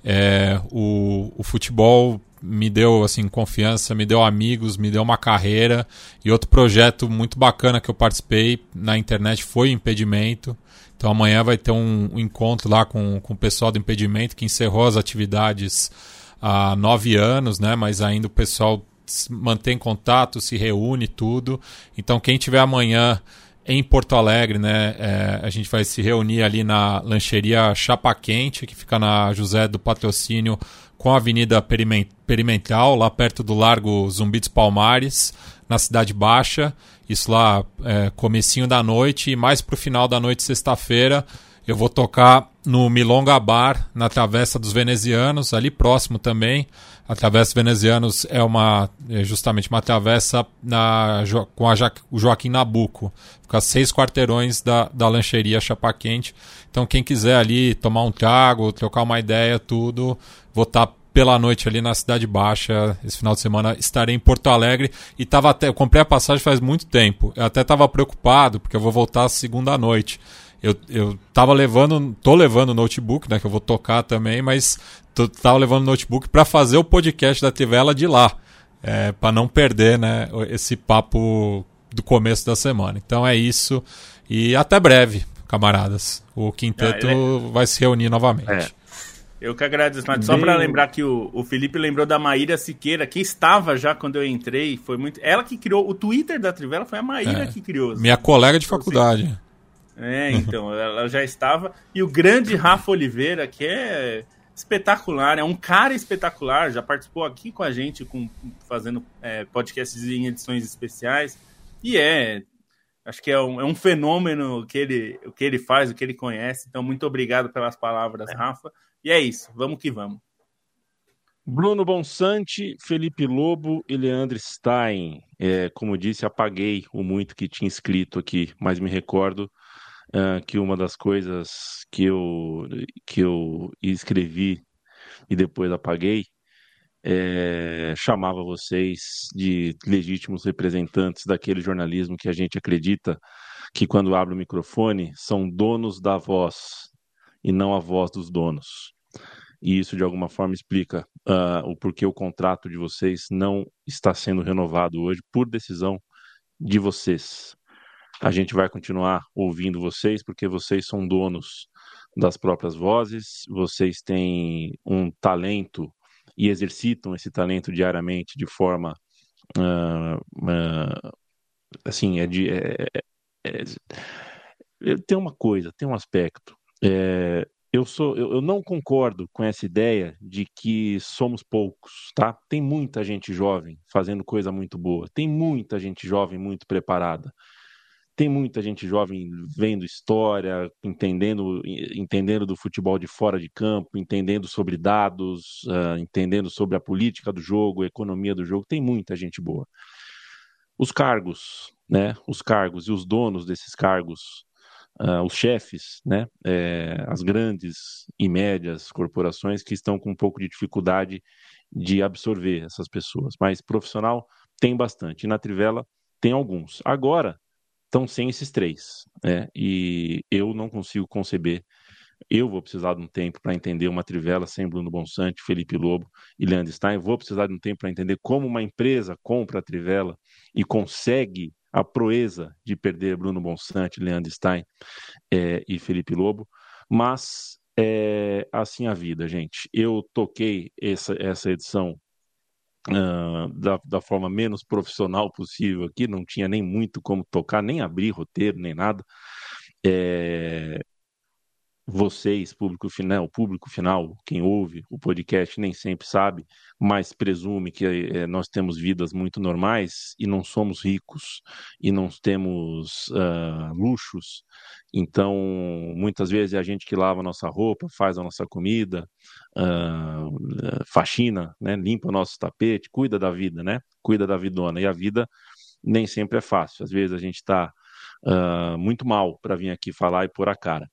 é, o, o futebol me deu assim confiança, me deu amigos, me deu uma carreira e outro projeto muito bacana que eu participei na internet foi impedimento. Então amanhã vai ter um, um encontro lá com, com o pessoal do impedimento que encerrou as atividades há nove anos, né? Mas ainda o pessoal mantém contato, se reúne tudo. Então quem tiver amanhã em Porto Alegre, né? É, a gente vai se reunir ali na lancheria Chapa Quente, que fica na José do Patrocínio, com a Avenida Perimental, lá perto do Largo Zumbi dos Palmares, na Cidade Baixa. Isso lá, é, comecinho da noite, e mais pro final da noite, sexta-feira, eu vou tocar no Milonga Bar, na Travessa dos Venezianos, ali próximo também. A Travessa Venezianos é uma é justamente uma travessa na, com a jo, o Joaquim Nabuco. Fica seis quarteirões da, da lancheria Chapa Quente. Então, quem quiser ali tomar um trago, trocar uma ideia, tudo, vou estar tá pela noite ali na Cidade Baixa. Esse final de semana estarei em Porto Alegre e tava até, eu comprei a passagem faz muito tempo. Eu até estava preocupado porque eu vou voltar segunda noite eu, eu tava levando, tô levando notebook, né, que eu vou tocar também, mas tô, tava levando notebook para fazer o podcast da Tivela de lá, é, para não perder, né, esse papo do começo da semana. Então é isso e até breve, camaradas. O quinteto ah, é... vai se reunir novamente. É. Eu que agradeço, mas só para lembrar que o, o Felipe lembrou da Maíra Siqueira, que estava já quando eu entrei, foi muito. Ela que criou o Twitter da Trivela, foi a Maíra é. que criou. Minha colega de faculdade. É, então, [laughs] ela já estava. E o grande Rafa Oliveira, que é espetacular, é um cara espetacular, já participou aqui com a gente, com, fazendo é, podcasts em edições especiais. E é, acho que é um, é um fenômeno que ele, o que ele faz, o que ele conhece. Então, muito obrigado pelas palavras, é. Rafa. E é isso, vamos que vamos. Bruno Bonsante, Felipe Lobo e Leandro Stein. É, como disse, apaguei o muito que tinha escrito aqui, mas me recordo uh, que uma das coisas que eu, que eu escrevi e depois apaguei é, chamava vocês de legítimos representantes daquele jornalismo que a gente acredita que quando abre o microfone são donos da voz e não a voz dos donos. E isso de alguma forma explica uh, o porquê o contrato de vocês não está sendo renovado hoje por decisão de vocês. A gente vai continuar ouvindo vocês porque vocês são donos das próprias vozes, vocês têm um talento e exercitam esse talento diariamente de forma uh, uh, assim é de é, é, é, tem uma coisa, tem um aspecto. É, eu sou, eu, eu, não concordo com essa ideia de que somos poucos, tá? Tem muita gente jovem fazendo coisa muito boa, tem muita gente jovem muito preparada, tem muita gente jovem vendo história, entendendo, entendendo do futebol de fora de campo, entendendo sobre dados, uh, entendendo sobre a política do jogo, a economia do jogo, tem muita gente boa. Os cargos, né? Os cargos e os donos desses cargos uh, os chefes, né, é, as grandes e médias corporações que estão com um pouco de dificuldade de absorver essas pessoas. Mas profissional tem bastante. E na Trivela tem alguns. Agora estão sem esses três. Né? E eu não consigo conceber. Eu vou precisar de um tempo para entender uma Trivela sem Bruno Bonsante, Felipe Lobo e Leandro Stein. Vou precisar de um tempo para entender como uma empresa compra a Trivela e consegue a proeza de perder Bruno Bonsante, Leandro Stein é, e Felipe Lobo, mas é assim a vida, gente. Eu toquei essa, essa edição uh, da, da forma menos profissional possível aqui, não tinha nem muito como tocar, nem abrir roteiro, nem nada. É, vocês, público final, público final, quem ouve o podcast nem sempre sabe, mas presume que é, nós temos vidas muito normais e não somos ricos e não temos uh, luxos. Então, muitas vezes é a gente que lava a nossa roupa, faz a nossa comida, uh, faxina, né, limpa o nosso tapete, cuida da vida, né? Cuida da vidona. E a vida nem sempre é fácil. Às vezes a gente está uh, muito mal para vir aqui falar e pôr a cara.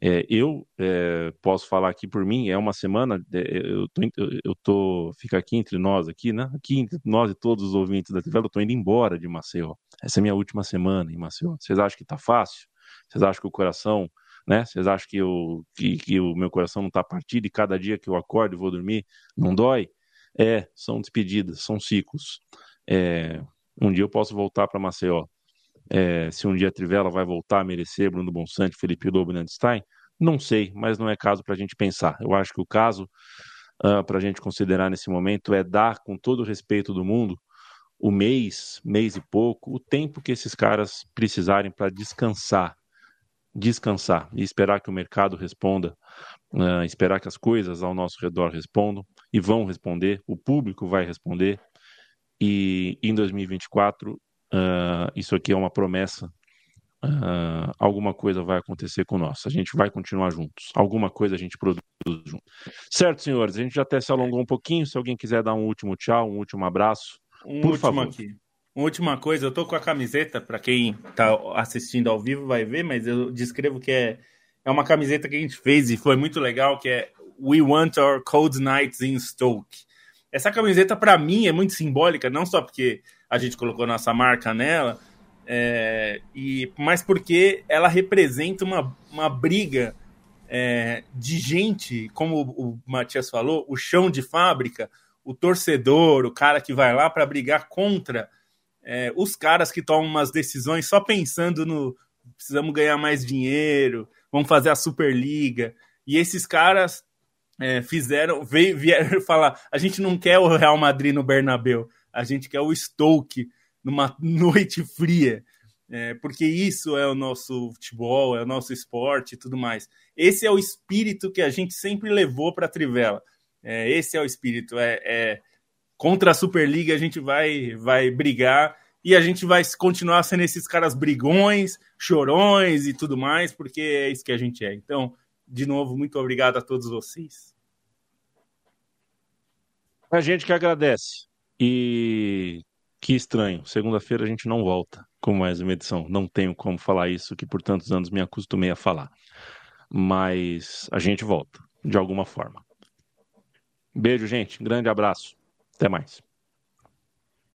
É, eu é, posso falar aqui por mim, é uma semana, é, eu tô, eu tô, fica aqui entre nós aqui, né? Aqui entre nós e todos os ouvintes da TV, eu tô indo embora de Maceió. Essa é a minha última semana em Maceió. Vocês acham que tá fácil? Vocês acham que o coração, né? Vocês acham que, eu, que, que o meu coração não tá partido e cada dia que eu acordo e vou dormir não dói? É, são despedidas, são ciclos. É, um dia eu posso voltar para Maceió é, se um dia a Trivela vai voltar a merecer Bruno Bonsante, Felipe Lobo e Nandstein, não sei, mas não é caso para a gente pensar. Eu acho que o caso uh, ah, para a gente considerar nesse momento é dar, com todo o respeito do mundo, o mês, mês e pouco, o tempo que esses caras precisarem para descansar, descansar e esperar que o mercado responda, uh, esperar que as coisas ao nosso redor respondam e vão responder, o público vai responder. E em 2024 Uh, isso aqui é uma promessa. Uh, alguma coisa vai acontecer com nós. A gente vai continuar juntos. Alguma coisa a gente produz junto. Certo, senhores? A gente já até se alongou um pouquinho. Se alguém quiser dar um último tchau, um último abraço, um por favor. Aqui. Uma última coisa, eu tô com a camiseta, para quem tá assistindo ao vivo vai ver, mas eu descrevo que é, é uma camiseta que a gente fez e foi muito legal, que é We Want Our Cold Nights in Stoke. Essa camiseta, para mim, é muito simbólica, não só porque a gente colocou nossa marca nela, é, e mas porque ela representa uma, uma briga é, de gente, como o Matias falou, o chão de fábrica, o torcedor, o cara que vai lá para brigar contra é, os caras que tomam umas decisões só pensando no precisamos ganhar mais dinheiro, vamos fazer a Superliga. E esses caras é, fizeram, veio, vieram [laughs] falar: a gente não quer o Real Madrid no Bernabeu, a gente quer o Stoke numa [laughs] noite fria, é, porque isso é o nosso futebol, é o nosso esporte e tudo mais. Esse é o espírito que a gente sempre levou para a Trivela. É, esse é o espírito. É, é, contra a Superliga a gente vai, vai brigar e a gente vai continuar sendo esses caras brigões, chorões e tudo mais, porque é isso que a gente é. Então, de novo, muito obrigado a todos vocês. A gente que agradece. E que estranho, segunda-feira a gente não volta com mais uma edição. Não tenho como falar isso, que por tantos anos me acostumei a falar. Mas a gente volta, de alguma forma. Beijo, gente. Grande abraço. Até mais.